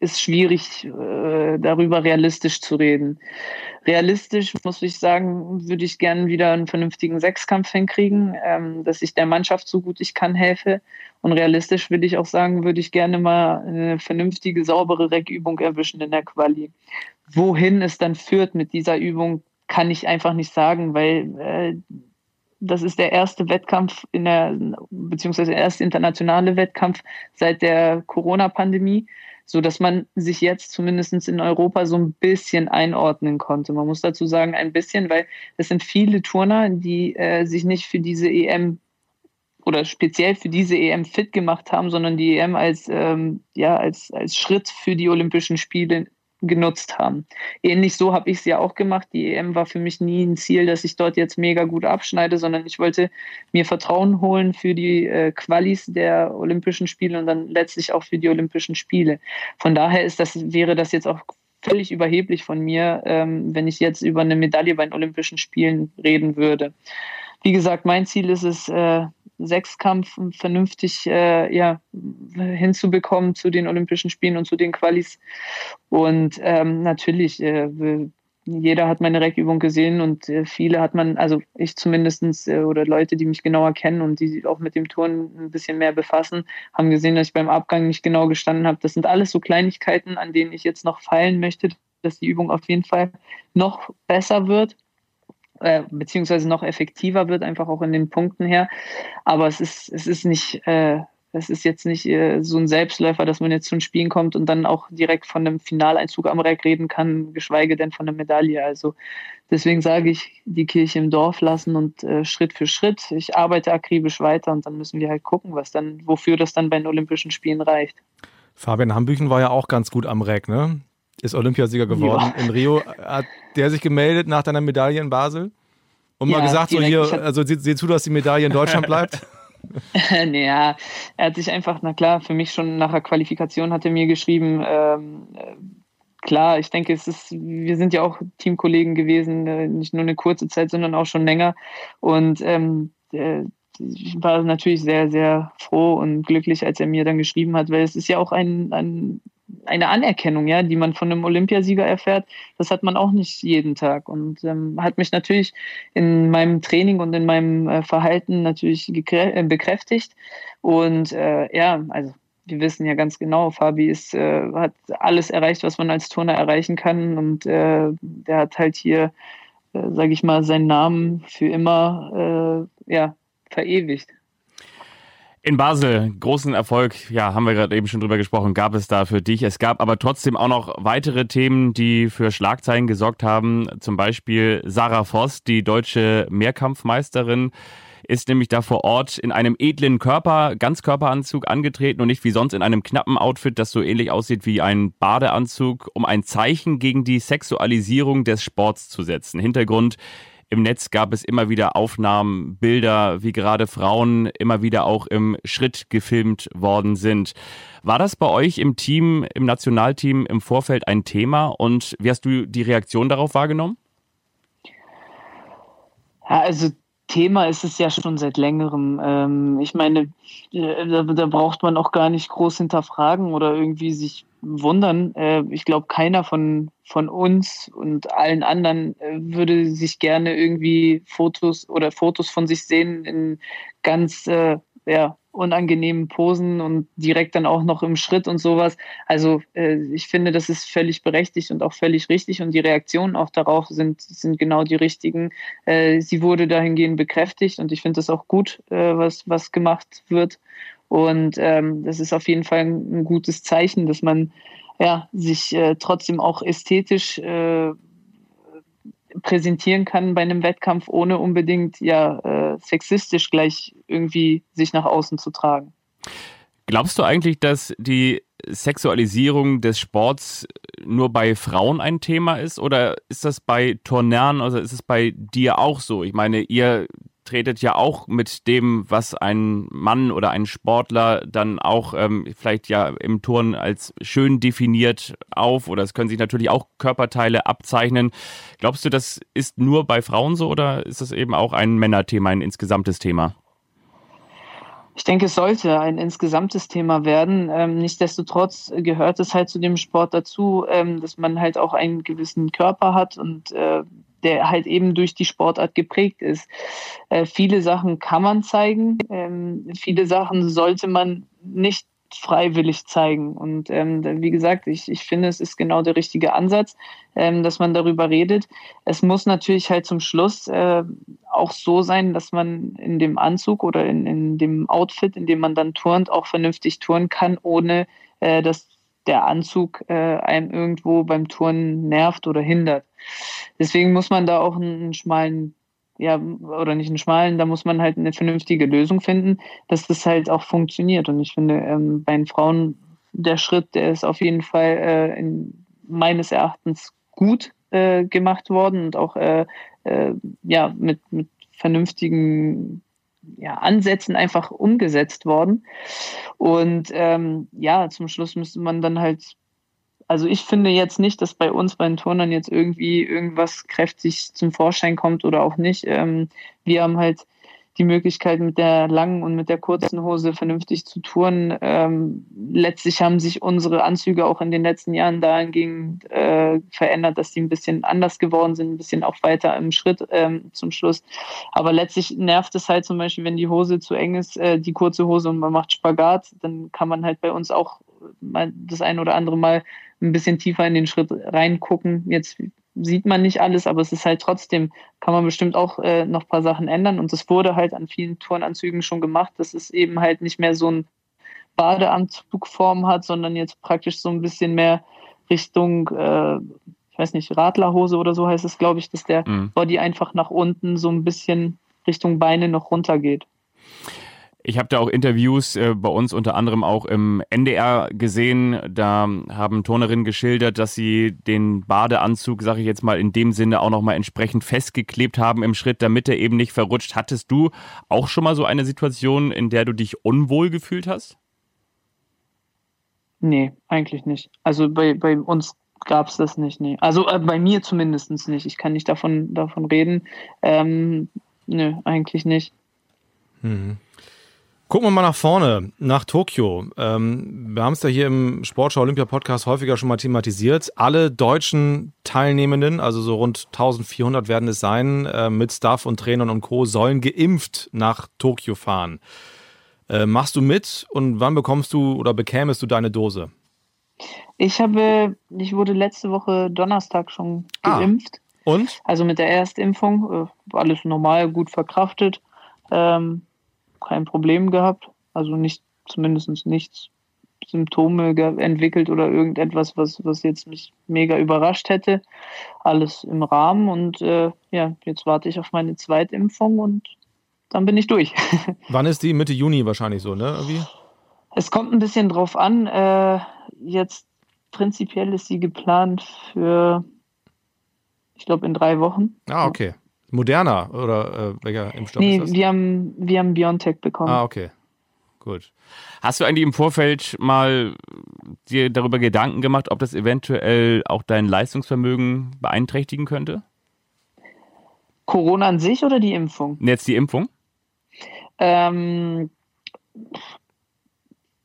ist schwierig, äh, darüber realistisch zu reden. Realistisch, muss ich sagen, würde ich gerne wieder einen vernünftigen Sechskampf hinkriegen, ähm, dass ich der Mannschaft so gut ich kann helfe. Und realistisch würde ich auch sagen, würde ich gerne mal eine vernünftige, saubere Reckübung erwischen in der Quali. Wohin es dann führt mit dieser Übung, kann ich einfach nicht sagen, weil äh, das ist der erste Wettkampf in der, beziehungsweise der erste internationale Wettkampf seit der Corona-Pandemie so dass man sich jetzt zumindest in Europa so ein bisschen einordnen konnte. Man muss dazu sagen, ein bisschen, weil es sind viele Turner, die äh, sich nicht für diese EM oder speziell für diese EM fit gemacht haben, sondern die EM als, ähm, ja, als, als Schritt für die Olympischen Spiele genutzt haben. Ähnlich so habe ich es ja auch gemacht. Die EM war für mich nie ein Ziel, dass ich dort jetzt mega gut abschneide, sondern ich wollte mir Vertrauen holen für die äh, Qualis der Olympischen Spiele und dann letztlich auch für die Olympischen Spiele. Von daher ist das, wäre das jetzt auch völlig überheblich von mir, ähm, wenn ich jetzt über eine Medaille bei den Olympischen Spielen reden würde. Wie gesagt, mein Ziel ist es, äh, Sechskampf vernünftig äh, ja, hinzubekommen zu den Olympischen Spielen und zu den Qualis. Und ähm, natürlich, äh, jeder hat meine Reckübung gesehen und äh, viele hat man, also ich zumindest äh, oder Leute, die mich genauer kennen und die sich auch mit dem Turnen ein bisschen mehr befassen, haben gesehen, dass ich beim Abgang nicht genau gestanden habe. Das sind alles so Kleinigkeiten, an denen ich jetzt noch feilen möchte, dass die Übung auf jeden Fall noch besser wird. Äh, beziehungsweise noch effektiver wird, einfach auch in den Punkten her. Aber es ist, es ist nicht, äh, es ist jetzt nicht äh, so ein Selbstläufer, dass man jetzt zum Spielen kommt und dann auch direkt von einem Finaleinzug am Reck reden kann, geschweige denn von einer Medaille. Also deswegen sage ich, die Kirche im Dorf lassen und äh, Schritt für Schritt. Ich arbeite akribisch weiter und dann müssen wir halt gucken, was dann, wofür das dann bei den Olympischen Spielen reicht. Fabian Hambüchen war ja auch ganz gut am Reck, ne? Ist Olympiasieger geworden. Ja. In Rio hat der sich gemeldet nach deiner Medaille in Basel und ja, mal gesagt, so hier, also sieh, sieh zu, dass die Medaille in Deutschland bleibt. naja, er hat sich einfach, na klar, für mich schon nach der Qualifikation hat er mir geschrieben, ähm, äh, klar, ich denke, es ist, wir sind ja auch Teamkollegen gewesen, äh, nicht nur eine kurze Zeit, sondern auch schon länger. Und ähm, äh, ich war natürlich sehr, sehr froh und glücklich, als er mir dann geschrieben hat, weil es ist ja auch ein, ein eine Anerkennung, ja, die man von einem Olympiasieger erfährt, das hat man auch nicht jeden Tag. Und ähm, hat mich natürlich in meinem Training und in meinem äh, Verhalten natürlich äh, bekräftigt. Und äh, ja, also wir wissen ja ganz genau, Fabi ist, äh, hat alles erreicht, was man als Turner erreichen kann. Und äh, der hat halt hier, äh, sage ich mal, seinen Namen für immer ja, verewigt. In Basel, großen Erfolg, ja, haben wir gerade eben schon drüber gesprochen, gab es da für dich. Es gab aber trotzdem auch noch weitere Themen, die für Schlagzeilen gesorgt haben. Zum Beispiel Sarah Voss, die deutsche Mehrkampfmeisterin, ist nämlich da vor Ort in einem edlen Körper, Ganzkörperanzug angetreten und nicht wie sonst in einem knappen Outfit, das so ähnlich aussieht wie ein Badeanzug, um ein Zeichen gegen die Sexualisierung des Sports zu setzen. Hintergrund im Netz gab es immer wieder Aufnahmen, Bilder, wie gerade Frauen immer wieder auch im Schritt gefilmt worden sind. War das bei euch im Team, im Nationalteam im Vorfeld ein Thema und wie hast du die Reaktion darauf wahrgenommen? Also Thema ist es ja schon seit längerem. Ähm, ich meine, äh, da, da, braucht man auch gar nicht groß hinterfragen oder irgendwie sich wundern. Äh, ich glaube, keiner von, von uns und allen anderen äh, würde sich gerne irgendwie Fotos oder Fotos von sich sehen in ganz äh, ja, unangenehmen Posen und direkt dann auch noch im Schritt und sowas. Also äh, ich finde, das ist völlig berechtigt und auch völlig richtig und die Reaktionen auch darauf sind, sind genau die richtigen. Äh, sie wurde dahingehend bekräftigt und ich finde das auch gut, äh, was, was gemacht wird. Und ähm, das ist auf jeden Fall ein, ein gutes Zeichen, dass man ja, sich äh, trotzdem auch ästhetisch äh, präsentieren kann bei einem Wettkampf, ohne unbedingt ja äh, sexistisch gleich irgendwie sich nach außen zu tragen. Glaubst du eigentlich, dass die Sexualisierung des Sports nur bei Frauen ein Thema ist oder ist das bei Turnern, also ist es bei dir auch so? Ich meine, ihr tretet ja auch mit dem, was ein Mann oder ein Sportler dann auch ähm, vielleicht ja im Turn als schön definiert auf oder es können sich natürlich auch Körperteile abzeichnen. Glaubst du, das ist nur bei Frauen so oder ist das eben auch ein Männerthema, ein insgesamtes Thema? Ich denke, es sollte ein insgesamtes Thema werden. Ähm, nichtsdestotrotz gehört es halt zu dem Sport dazu, ähm, dass man halt auch einen gewissen Körper hat und äh, der halt eben durch die Sportart geprägt ist. Äh, viele Sachen kann man zeigen, ähm, viele Sachen sollte man nicht freiwillig zeigen. Und ähm, wie gesagt, ich, ich finde, es ist genau der richtige Ansatz, ähm, dass man darüber redet. Es muss natürlich halt zum Schluss äh, auch so sein, dass man in dem Anzug oder in, in dem Outfit, in dem man dann turnt, auch vernünftig turnen kann, ohne äh, dass der Anzug äh, einem irgendwo beim Turnen nervt oder hindert. Deswegen muss man da auch einen schmalen ja, oder nicht einen schmalen, da muss man halt eine vernünftige Lösung finden, dass das halt auch funktioniert. Und ich finde, ähm, bei den Frauen der Schritt, der ist auf jeden Fall äh, in, meines Erachtens gut äh, gemacht worden und auch äh, äh ja, mit, mit vernünftigen ja, Ansätzen einfach umgesetzt worden. Und ähm, ja, zum Schluss müsste man dann halt also ich finde jetzt nicht, dass bei uns bei den Turnern jetzt irgendwie irgendwas kräftig zum Vorschein kommt oder auch nicht. Ähm, wir haben halt die Möglichkeit, mit der langen und mit der kurzen Hose vernünftig zu touren. Ähm, letztlich haben sich unsere Anzüge auch in den letzten Jahren dahingehend äh, verändert, dass die ein bisschen anders geworden sind, ein bisschen auch weiter im Schritt ähm, zum Schluss. Aber letztlich nervt es halt zum Beispiel, wenn die Hose zu eng ist, äh, die kurze Hose und man macht Spagat, dann kann man halt bei uns auch das ein oder andere Mal ein bisschen tiefer in den Schritt reingucken. Jetzt sieht man nicht alles, aber es ist halt trotzdem, kann man bestimmt auch äh, noch ein paar Sachen ändern. Und es wurde halt an vielen Turnanzügen schon gemacht, dass es eben halt nicht mehr so ein Badeanzugform hat, sondern jetzt praktisch so ein bisschen mehr Richtung, äh, ich weiß nicht, Radlerhose oder so heißt es, glaube ich, dass der mhm. Body einfach nach unten so ein bisschen Richtung Beine noch runter geht. Ich habe da auch Interviews äh, bei uns unter anderem auch im NDR gesehen. Da haben Turnerinnen geschildert, dass sie den Badeanzug, sage ich jetzt mal in dem Sinne, auch nochmal entsprechend festgeklebt haben im Schritt, damit er eben nicht verrutscht. Hattest du auch schon mal so eine Situation, in der du dich unwohl gefühlt hast? Nee, eigentlich nicht. Also bei, bei uns gab es das nicht, nee. Also äh, bei mir zumindest nicht. Ich kann nicht davon, davon reden. Ähm, nö, eigentlich nicht. Mhm. Gucken wir mal nach vorne, nach Tokio. Ähm, wir haben es ja hier im Sportschau Olympia Podcast häufiger schon mal thematisiert. Alle deutschen Teilnehmenden, also so rund 1400 werden es sein, äh, mit Staff und Trainern und Co., sollen geimpft nach Tokio fahren. Äh, machst du mit und wann bekommst du oder bekämest du deine Dose? Ich habe, ich wurde letzte Woche Donnerstag schon ah. geimpft. Ah. Und? Also mit der Erstimpfung, äh, alles normal, gut verkraftet. Ähm, kein Problem gehabt. Also nicht, zumindest nichts Symptome entwickelt oder irgendetwas, was, was jetzt mich mega überrascht hätte. Alles im Rahmen und äh, ja, jetzt warte ich auf meine Zweitimpfung und dann bin ich durch. Wann ist die? Mitte Juni wahrscheinlich so, ne? Irgendwie? Es kommt ein bisschen drauf an. Äh, jetzt prinzipiell ist sie geplant für, ich glaube, in drei Wochen. Ah, okay. Moderna oder äh, welcher Impfstoff nee, ist das? Wir haben, wir haben BioNTech bekommen. Ah, okay. Gut. Hast du eigentlich im Vorfeld mal dir darüber Gedanken gemacht, ob das eventuell auch dein Leistungsvermögen beeinträchtigen könnte? Corona an sich oder die Impfung? Jetzt die Impfung? Ähm,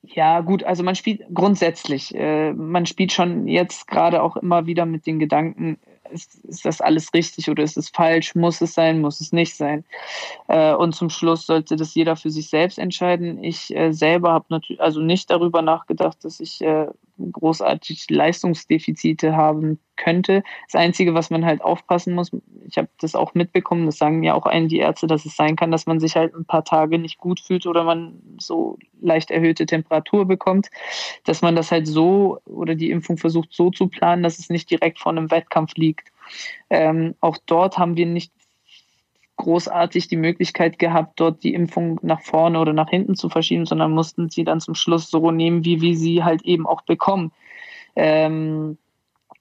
ja, gut, also man spielt grundsätzlich, äh, man spielt schon jetzt gerade auch immer wieder mit den Gedanken, ist, ist das alles richtig oder ist es falsch? Muss es sein? Muss es nicht sein? Äh, und zum Schluss sollte das jeder für sich selbst entscheiden. Ich äh, selber habe natürlich also nicht darüber nachgedacht, dass ich äh, großartig Leistungsdefizite haben könnte. Das Einzige, was man halt aufpassen muss, ich habe das auch mitbekommen, das sagen mir auch einen die Ärzte, dass es sein kann, dass man sich halt ein paar Tage nicht gut fühlt oder man so leicht erhöhte Temperatur bekommt, dass man das halt so oder die Impfung versucht so zu planen, dass es nicht direkt vor einem Wettkampf liegt. Ähm, auch dort haben wir nicht großartig die Möglichkeit gehabt, dort die Impfung nach vorne oder nach hinten zu verschieben, sondern mussten sie dann zum Schluss so nehmen, wie wir sie halt eben auch bekommen. Ähm,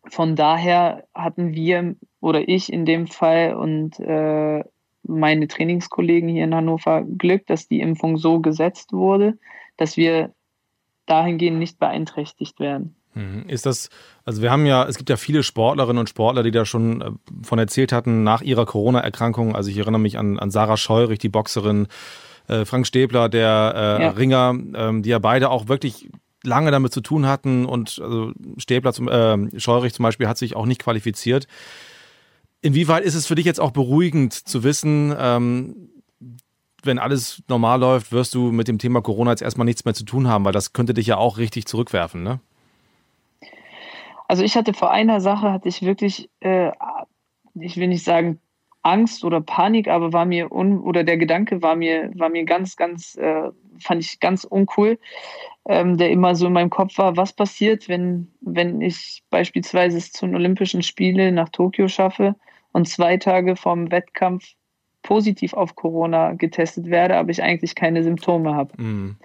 von daher hatten wir oder ich in dem Fall und äh, meine Trainingskollegen hier in Hannover Glück, dass die Impfung so gesetzt wurde, dass wir dahingehend nicht beeinträchtigt werden. Mhm. Ist das, also wir haben ja, es gibt ja viele Sportlerinnen und Sportler, die da schon äh, von erzählt hatten, nach ihrer Corona-Erkrankung. Also ich erinnere mich an, an Sarah Scheurich, die Boxerin, äh, Frank Stäbler, der äh, ja. Ringer, ähm, die ja beide auch wirklich lange damit zu tun hatten und also Stäbler zum, äh, Scheurich zum Beispiel hat sich auch nicht qualifiziert. Inwieweit ist es für dich jetzt auch beruhigend zu wissen, ähm, wenn alles normal läuft, wirst du mit dem Thema Corona jetzt erstmal nichts mehr zu tun haben, weil das könnte dich ja auch richtig zurückwerfen, ne? Also ich hatte vor einer Sache, hatte ich wirklich, äh, ich will nicht sagen Angst oder Panik, aber war mir un oder der Gedanke war mir, war mir ganz, ganz, äh, fand ich ganz uncool, ähm, der immer so in meinem Kopf war, was passiert, wenn, wenn ich beispielsweise es zu den Olympischen Spielen nach Tokio schaffe und zwei Tage vorm Wettkampf positiv auf Corona getestet werde, aber ich eigentlich keine Symptome habe. Mhm.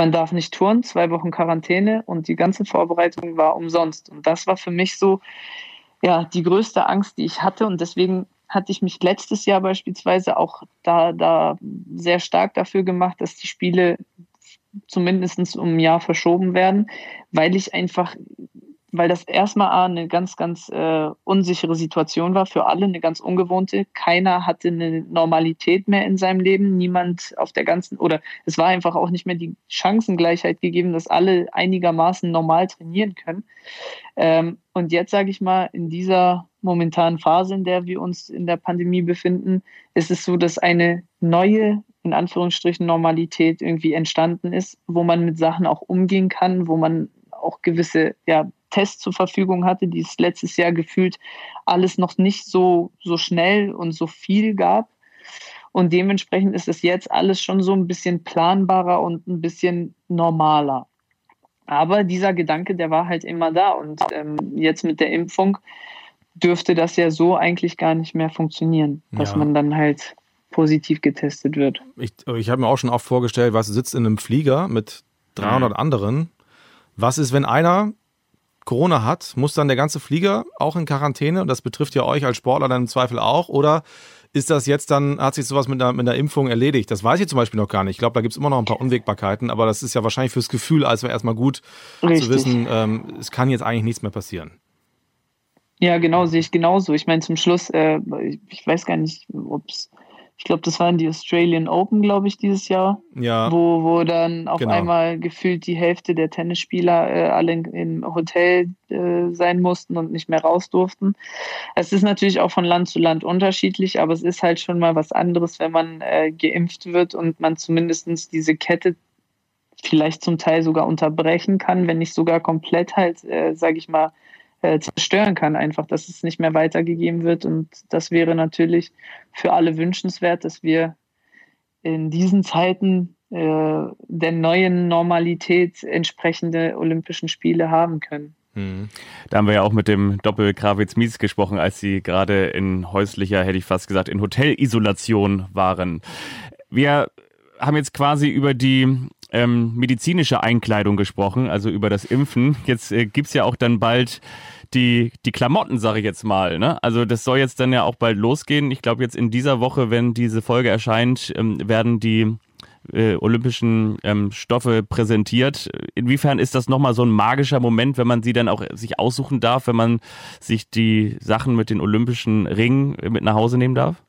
Man darf nicht touren, zwei Wochen Quarantäne und die ganze Vorbereitung war umsonst. Und das war für mich so, ja, die größte Angst, die ich hatte. Und deswegen hatte ich mich letztes Jahr beispielsweise auch da, da sehr stark dafür gemacht, dass die Spiele zumindest um ein Jahr verschoben werden, weil ich einfach weil das erstmal eine ganz, ganz äh, unsichere Situation war für alle, eine ganz ungewohnte. Keiner hatte eine Normalität mehr in seinem Leben. Niemand auf der ganzen, oder es war einfach auch nicht mehr die Chancengleichheit gegeben, dass alle einigermaßen normal trainieren können. Ähm, und jetzt sage ich mal, in dieser momentanen Phase, in der wir uns in der Pandemie befinden, ist es so, dass eine neue, in Anführungsstrichen, Normalität irgendwie entstanden ist, wo man mit Sachen auch umgehen kann, wo man auch gewisse ja, Tests zur Verfügung hatte, die es letztes Jahr gefühlt alles noch nicht so, so schnell und so viel gab. Und dementsprechend ist es jetzt alles schon so ein bisschen planbarer und ein bisschen normaler. Aber dieser Gedanke, der war halt immer da. Und ähm, jetzt mit der Impfung dürfte das ja so eigentlich gar nicht mehr funktionieren, dass ja. man dann halt positiv getestet wird. Ich, ich habe mir auch schon oft vorgestellt, was sitzt in einem Flieger mit 300 mhm. anderen. Was ist, wenn einer Corona hat, muss dann der ganze Flieger auch in Quarantäne? Und das betrifft ja euch als Sportler dann im Zweifel auch. Oder ist das jetzt dann, hat sich sowas mit einer, mit einer Impfung erledigt? Das weiß ich zum Beispiel noch gar nicht. Ich glaube, da gibt es immer noch ein paar Unwägbarkeiten, aber das ist ja wahrscheinlich fürs Gefühl als erstmal gut Richtig. zu wissen, ähm, es kann jetzt eigentlich nichts mehr passieren. Ja, genau, sehe ich genauso. Ich meine, zum Schluss, äh, ich weiß gar nicht, ob es ich glaube, das waren die Australian Open, glaube ich, dieses Jahr. Ja. Wo, wo dann auf genau. einmal gefühlt die Hälfte der Tennisspieler äh, alle in, im Hotel äh, sein mussten und nicht mehr raus durften. Es ist natürlich auch von Land zu Land unterschiedlich, aber es ist halt schon mal was anderes, wenn man äh, geimpft wird und man zumindest diese Kette vielleicht zum Teil sogar unterbrechen kann, wenn nicht sogar komplett halt, äh, sage ich mal, äh, zerstören kann, einfach, dass es nicht mehr weitergegeben wird. Und das wäre natürlich für alle wünschenswert, dass wir in diesen Zeiten äh, der neuen Normalität entsprechende Olympischen Spiele haben können. Mhm. Da haben wir ja auch mit dem Doppel Krawitz Mies gesprochen, als sie gerade in häuslicher, hätte ich fast gesagt, in Hotelisolation waren. Wir haben jetzt quasi über die ähm, medizinische Einkleidung gesprochen, also über das Impfen. Jetzt äh, gibt's ja auch dann bald die, die Klamotten, sage ich jetzt mal. Ne? Also das soll jetzt dann ja auch bald losgehen. Ich glaube, jetzt in dieser Woche, wenn diese Folge erscheint, ähm, werden die äh, olympischen ähm, Stoffe präsentiert. Inwiefern ist das nochmal so ein magischer Moment, wenn man sie dann auch sich aussuchen darf, wenn man sich die Sachen mit den olympischen Ringen mit nach Hause nehmen darf?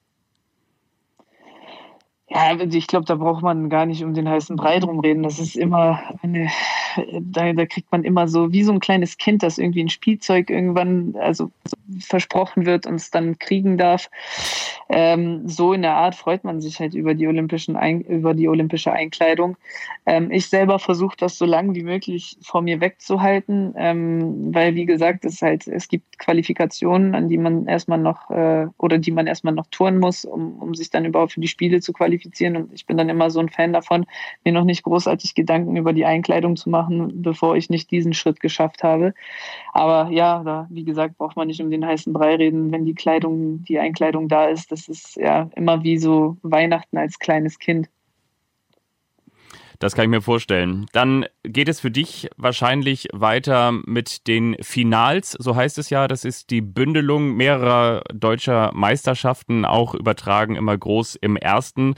Ja, also ich glaube, da braucht man gar nicht um den heißen Brei drum reden. Das ist immer eine, da, da kriegt man immer so wie so ein kleines Kind, das irgendwie ein Spielzeug irgendwann also versprochen wird und es dann kriegen darf. Ähm, so in der Art freut man sich halt über die olympischen Ein über die olympische Einkleidung. Ähm, ich selber versuche das so lange wie möglich vor mir wegzuhalten, ähm, weil wie gesagt, es halt es gibt Qualifikationen, an die man erstmal noch äh, oder die man erstmal noch touren muss, um, um sich dann überhaupt für die Spiele zu qualifizieren qualifizieren. Und ich bin dann immer so ein Fan davon, mir noch nicht großartig Gedanken über die Einkleidung zu machen, bevor ich nicht diesen Schritt geschafft habe. Aber ja, da, wie gesagt, braucht man nicht um den heißen Brei reden, wenn die Kleidung, die Einkleidung da ist. Das ist ja immer wie so Weihnachten als kleines Kind. Das kann ich mir vorstellen. Dann geht es für dich wahrscheinlich weiter mit den Finals, so heißt es ja. Das ist die Bündelung mehrerer deutscher Meisterschaften, auch übertragen immer groß im ersten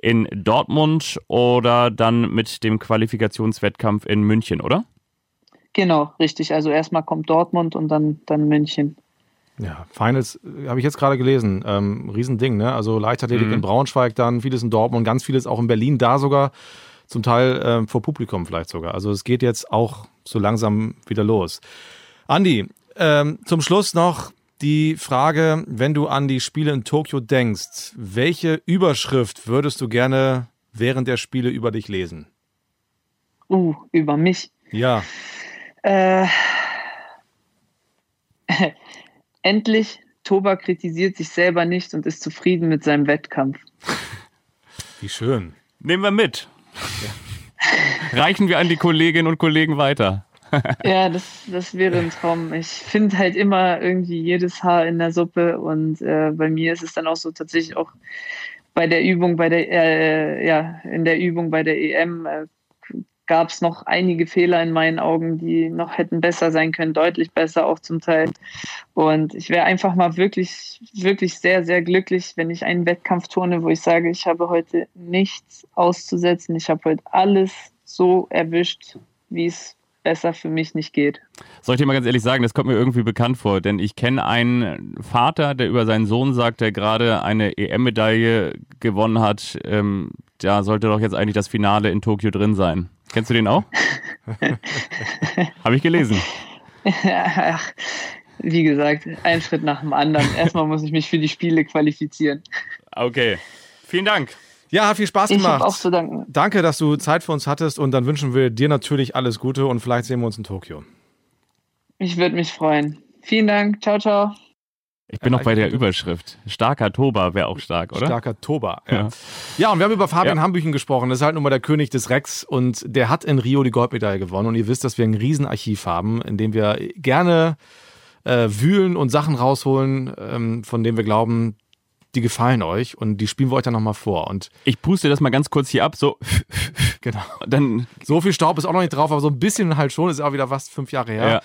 in Dortmund oder dann mit dem Qualifikationswettkampf in München, oder? Genau, richtig. Also erstmal kommt Dortmund und dann, dann München. Ja, Finals äh, habe ich jetzt gerade gelesen. Ähm, Riesending, ne? Also Leichtathletik mhm. in Braunschweig, dann vieles in Dortmund, ganz vieles auch in Berlin, da sogar zum Teil äh, vor Publikum vielleicht sogar. Also es geht jetzt auch so langsam wieder los. Andi, ähm, zum Schluss noch die Frage, wenn du an die Spiele in Tokio denkst, welche Überschrift würdest du gerne während der Spiele über dich lesen? Uh, über mich. Ja. Äh, endlich, Toba kritisiert sich selber nicht und ist zufrieden mit seinem Wettkampf. Wie schön. Nehmen wir mit. Reichen wir an die Kolleginnen und Kollegen weiter. ja, das, das wäre ein Traum. Ich finde halt immer irgendwie jedes Haar in der Suppe und äh, bei mir ist es dann auch so tatsächlich auch bei der Übung, bei der, äh, ja, in der Übung bei der EM äh, gab es noch einige Fehler in meinen Augen, die noch hätten besser sein können, deutlich besser auch zum Teil. Und ich wäre einfach mal wirklich, wirklich sehr, sehr glücklich, wenn ich einen Wettkampf turne, wo ich sage, ich habe heute nichts auszusetzen. Ich habe heute alles so erwischt, wie es besser für mich nicht geht. Soll ich dir mal ganz ehrlich sagen, das kommt mir irgendwie bekannt vor, denn ich kenne einen Vater, der über seinen Sohn sagt, der gerade eine EM-Medaille gewonnen hat. Ähm, da sollte doch jetzt eigentlich das Finale in Tokio drin sein. Kennst du den auch? Habe ich gelesen. Ach, wie gesagt, ein Schritt nach dem anderen. Erstmal muss ich mich für die Spiele qualifizieren. Okay. Vielen Dank. Ja, hat viel Spaß gemacht. Ich auch zu danken. Danke, dass du Zeit für uns hattest und dann wünschen wir dir natürlich alles Gute und vielleicht sehen wir uns in Tokio. Ich würde mich freuen. Vielen Dank. Ciao, ciao. Ich bin noch bei der Überschrift. Starker Toba wäre auch stark, oder? Starker Toba, ja. ja. Ja, und wir haben über Fabian ja. Hambüchen gesprochen. Das ist halt nun mal der König des Rex und der hat in Rio die Goldmedaille gewonnen. Und ihr wisst, dass wir ein Riesenarchiv haben, in dem wir gerne äh, wühlen und Sachen rausholen, ähm, von denen wir glauben, die gefallen euch und die spielen wir euch dann nochmal vor. Und ich puste das mal ganz kurz hier ab, so. genau. Dann so viel Staub ist auch noch nicht drauf, aber so ein bisschen halt schon, ist auch wieder fast fünf Jahre her. Ja.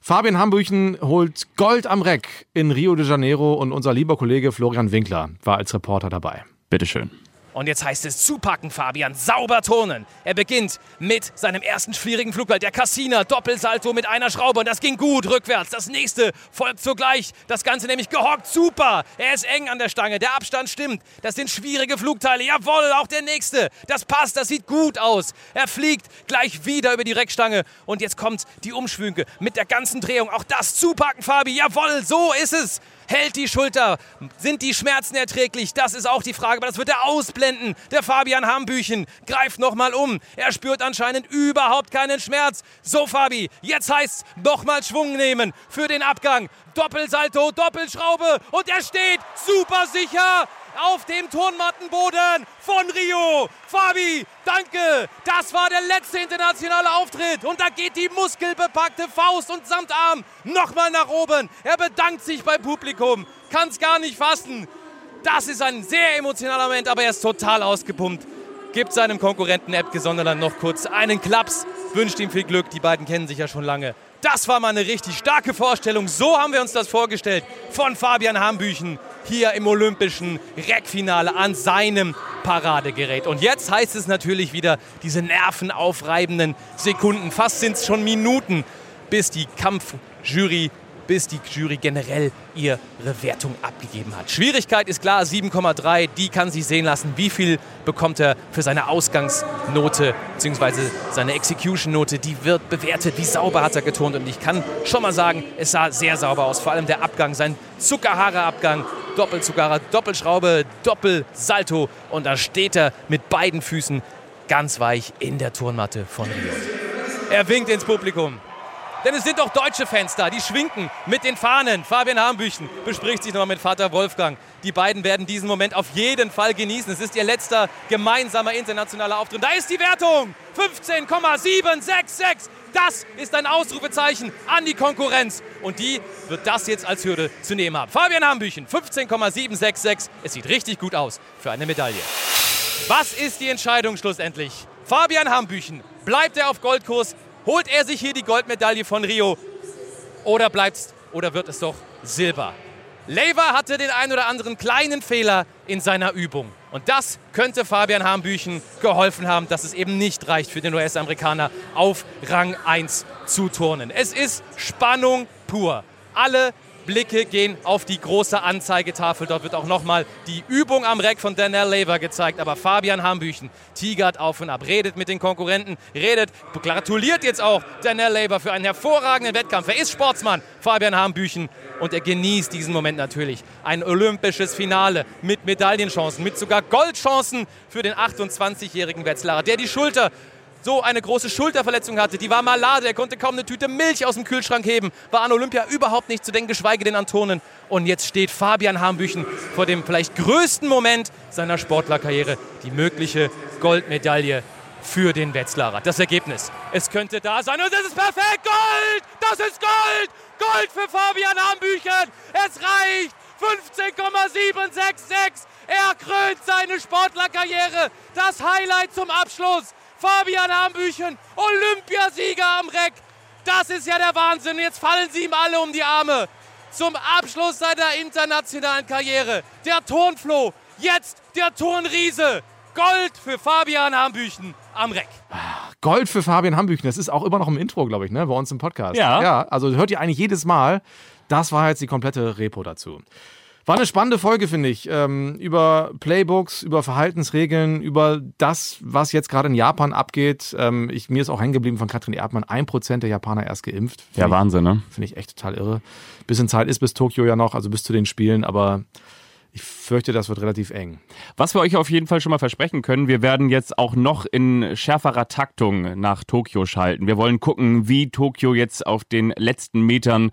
Fabian Hambüchen holt Gold am Reck in Rio de Janeiro und unser lieber Kollege Florian Winkler war als Reporter dabei. Bitteschön. Und jetzt heißt es zupacken, Fabian, sauber turnen. Er beginnt mit seinem ersten schwierigen Flugball, der Cassina, Doppelsalto mit einer Schraube. Und das ging gut rückwärts. Das nächste folgt sogleich. Das Ganze nämlich gehockt, super. Er ist eng an der Stange, der Abstand stimmt. Das sind schwierige Flugteile. Jawohl, auch der nächste. Das passt, das sieht gut aus. Er fliegt gleich wieder über die Reckstange. Und jetzt kommt die Umschwünge mit der ganzen Drehung. Auch das zupacken, Fabi. Jawohl, so ist es. Hält die Schulter. Sind die Schmerzen erträglich? Das ist auch die Frage, aber das wird er ausblenden. Der Fabian Hambüchen greift nochmal um. Er spürt anscheinend überhaupt keinen Schmerz. So, Fabi, jetzt heißt es nochmal Schwung nehmen für den Abgang. Doppelsalto, Doppelschraube und er steht super sicher auf dem Turnmattenboden von Rio. Fabi, danke. Das war der letzte internationale Auftritt. Und da geht die muskelbepackte Faust und Samtarm nochmal nach oben. Er bedankt sich beim Publikum. Kann es gar nicht fassen. Das ist ein sehr emotionaler Moment, aber er ist total ausgepumpt. Gibt seinem Konkurrenten Epke Sonderland noch kurz einen Klaps. Wünscht ihm viel Glück. Die beiden kennen sich ja schon lange. Das war mal eine richtig starke Vorstellung. So haben wir uns das vorgestellt von Fabian Hambüchen hier im olympischen Reckfinale an seinem Paradegerät. Und jetzt heißt es natürlich wieder diese nervenaufreibenden Sekunden. Fast sind es schon Minuten, bis die Kampfjury bis die Jury generell ihre Wertung abgegeben hat. Schwierigkeit ist klar, 7,3, die kann sich sehen lassen. Wie viel bekommt er für seine Ausgangsnote bzw. seine Execution-Note? Die wird bewertet, wie sauber hat er getont. Und ich kann schon mal sagen, es sah sehr sauber aus. Vor allem der Abgang, sein Zuckerhaare-Abgang, Doppelzuckerhaare, Doppelschraube, Doppelsalto. Und da steht er mit beiden Füßen ganz weich in der Turnmatte von Rio. Er winkt ins Publikum. Denn es sind doch deutsche Fans da, die schwinken mit den Fahnen. Fabian Hambüchen bespricht sich nochmal mit Vater Wolfgang. Die beiden werden diesen Moment auf jeden Fall genießen. Es ist ihr letzter gemeinsamer internationaler Auftritt. Da ist die Wertung. 15,766. Das ist ein Ausrufezeichen an die Konkurrenz. Und die wird das jetzt als Hürde zu nehmen haben. Fabian Hambüchen, 15,766. Es sieht richtig gut aus für eine Medaille. Was ist die Entscheidung schlussendlich? Fabian Hambüchen, bleibt er auf Goldkurs? Holt er sich hier die Goldmedaille von Rio oder bleibt's oder wird es doch Silber? Lever hatte den ein oder anderen kleinen Fehler in seiner Übung. Und das könnte Fabian Hambüchen geholfen haben, dass es eben nicht reicht für den US-Amerikaner auf Rang 1 zu turnen. Es ist Spannung pur. Alle Blicke gehen auf die große Anzeigetafel. Dort wird auch nochmal die Übung am Reck von Daniel Lever gezeigt. Aber Fabian Hambüchen tigert auf und ab, redet mit den Konkurrenten, redet, gratuliert jetzt auch Daniel Lever für einen hervorragenden Wettkampf. Er ist Sportsmann, Fabian Hambüchen. Und er genießt diesen Moment natürlich. Ein olympisches Finale mit Medaillenchancen, mit sogar Goldchancen für den 28-jährigen Wetzlarer, der die Schulter so eine große Schulterverletzung hatte. Die war malade, er konnte kaum eine Tüte Milch aus dem Kühlschrank heben, war an Olympia überhaupt nicht zu denken, geschweige denn an Turnen. Und jetzt steht Fabian Hambüchen vor dem vielleicht größten Moment seiner Sportlerkarriere, die mögliche Goldmedaille für den Wetzlarer. Das Ergebnis, es könnte da sein und es ist perfekt, Gold! Das ist Gold! Gold für Fabian Hambüchen! Es reicht! 15,766! Er krönt seine Sportlerkarriere. Das Highlight zum Abschluss. Fabian Hambüchen, Olympiasieger am Reck. Das ist ja der Wahnsinn. Jetzt fallen sie ihm alle um die Arme. Zum Abschluss seiner internationalen Karriere. Der Turnfloh, jetzt der Turnriese. Gold für Fabian Hambüchen am Reck. Gold für Fabian Hambüchen, das ist auch immer noch im Intro, glaube ich, ne, bei uns im Podcast. Ja. Ja, also hört ihr eigentlich jedes Mal. Das war jetzt die komplette Repo dazu. War eine spannende Folge, finde ich. Ähm, über Playbooks, über Verhaltensregeln, über das, was jetzt gerade in Japan abgeht. Ähm, ich, mir ist auch hängen geblieben von Katrin Erdmann, ein Prozent der Japaner erst geimpft. Find Ja, ich, Wahnsinn, ne? Finde ich echt total irre. Bisschen Zeit ist bis Tokio ja noch, also bis zu den Spielen, aber Ich fürchte, das wird relativ eng. Was wir euch auf jeden Fall schon mal versprechen können, wir werden jetzt auch noch in schärferer Taktung nach Tokio schalten. Wir wollen gucken, wie Tokio jetzt auf den letzten Metern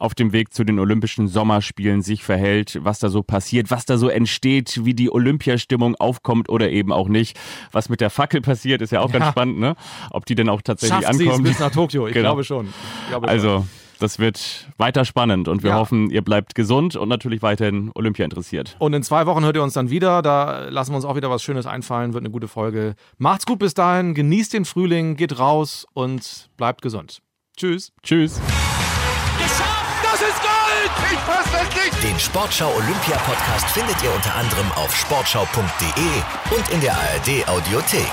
auf dem Weg zu den Olympischen Sommerspielen sich verhält, was da so passiert, was da so entsteht, wie die Olympiastimmung aufkommt oder eben auch nicht. Was mit der Fackel passiert, ist ja auch ja. ganz spannend, ne? Ob die denn auch tatsächlich Schafft ankommt. bis nach Tokio, ich genau. glaube schon. Ich glaube also, schon. Das wird weiter spannend und wir ja. hoffen, ihr bleibt gesund und natürlich weiterhin Olympia interessiert. Und in zwei Wochen hört ihr uns dann wieder. Da lassen wir uns auch wieder was Schönes einfallen. Wird eine gute Folge. Macht's gut bis dahin. Genießt den Frühling, geht raus und bleibt gesund. Tschüss. Tschüss. Das ist Gold! Ich fasse es nicht! Den Sportschau Olympia Podcast findet ihr unter anderem auf sportschau.de und in der ARD Audiothek.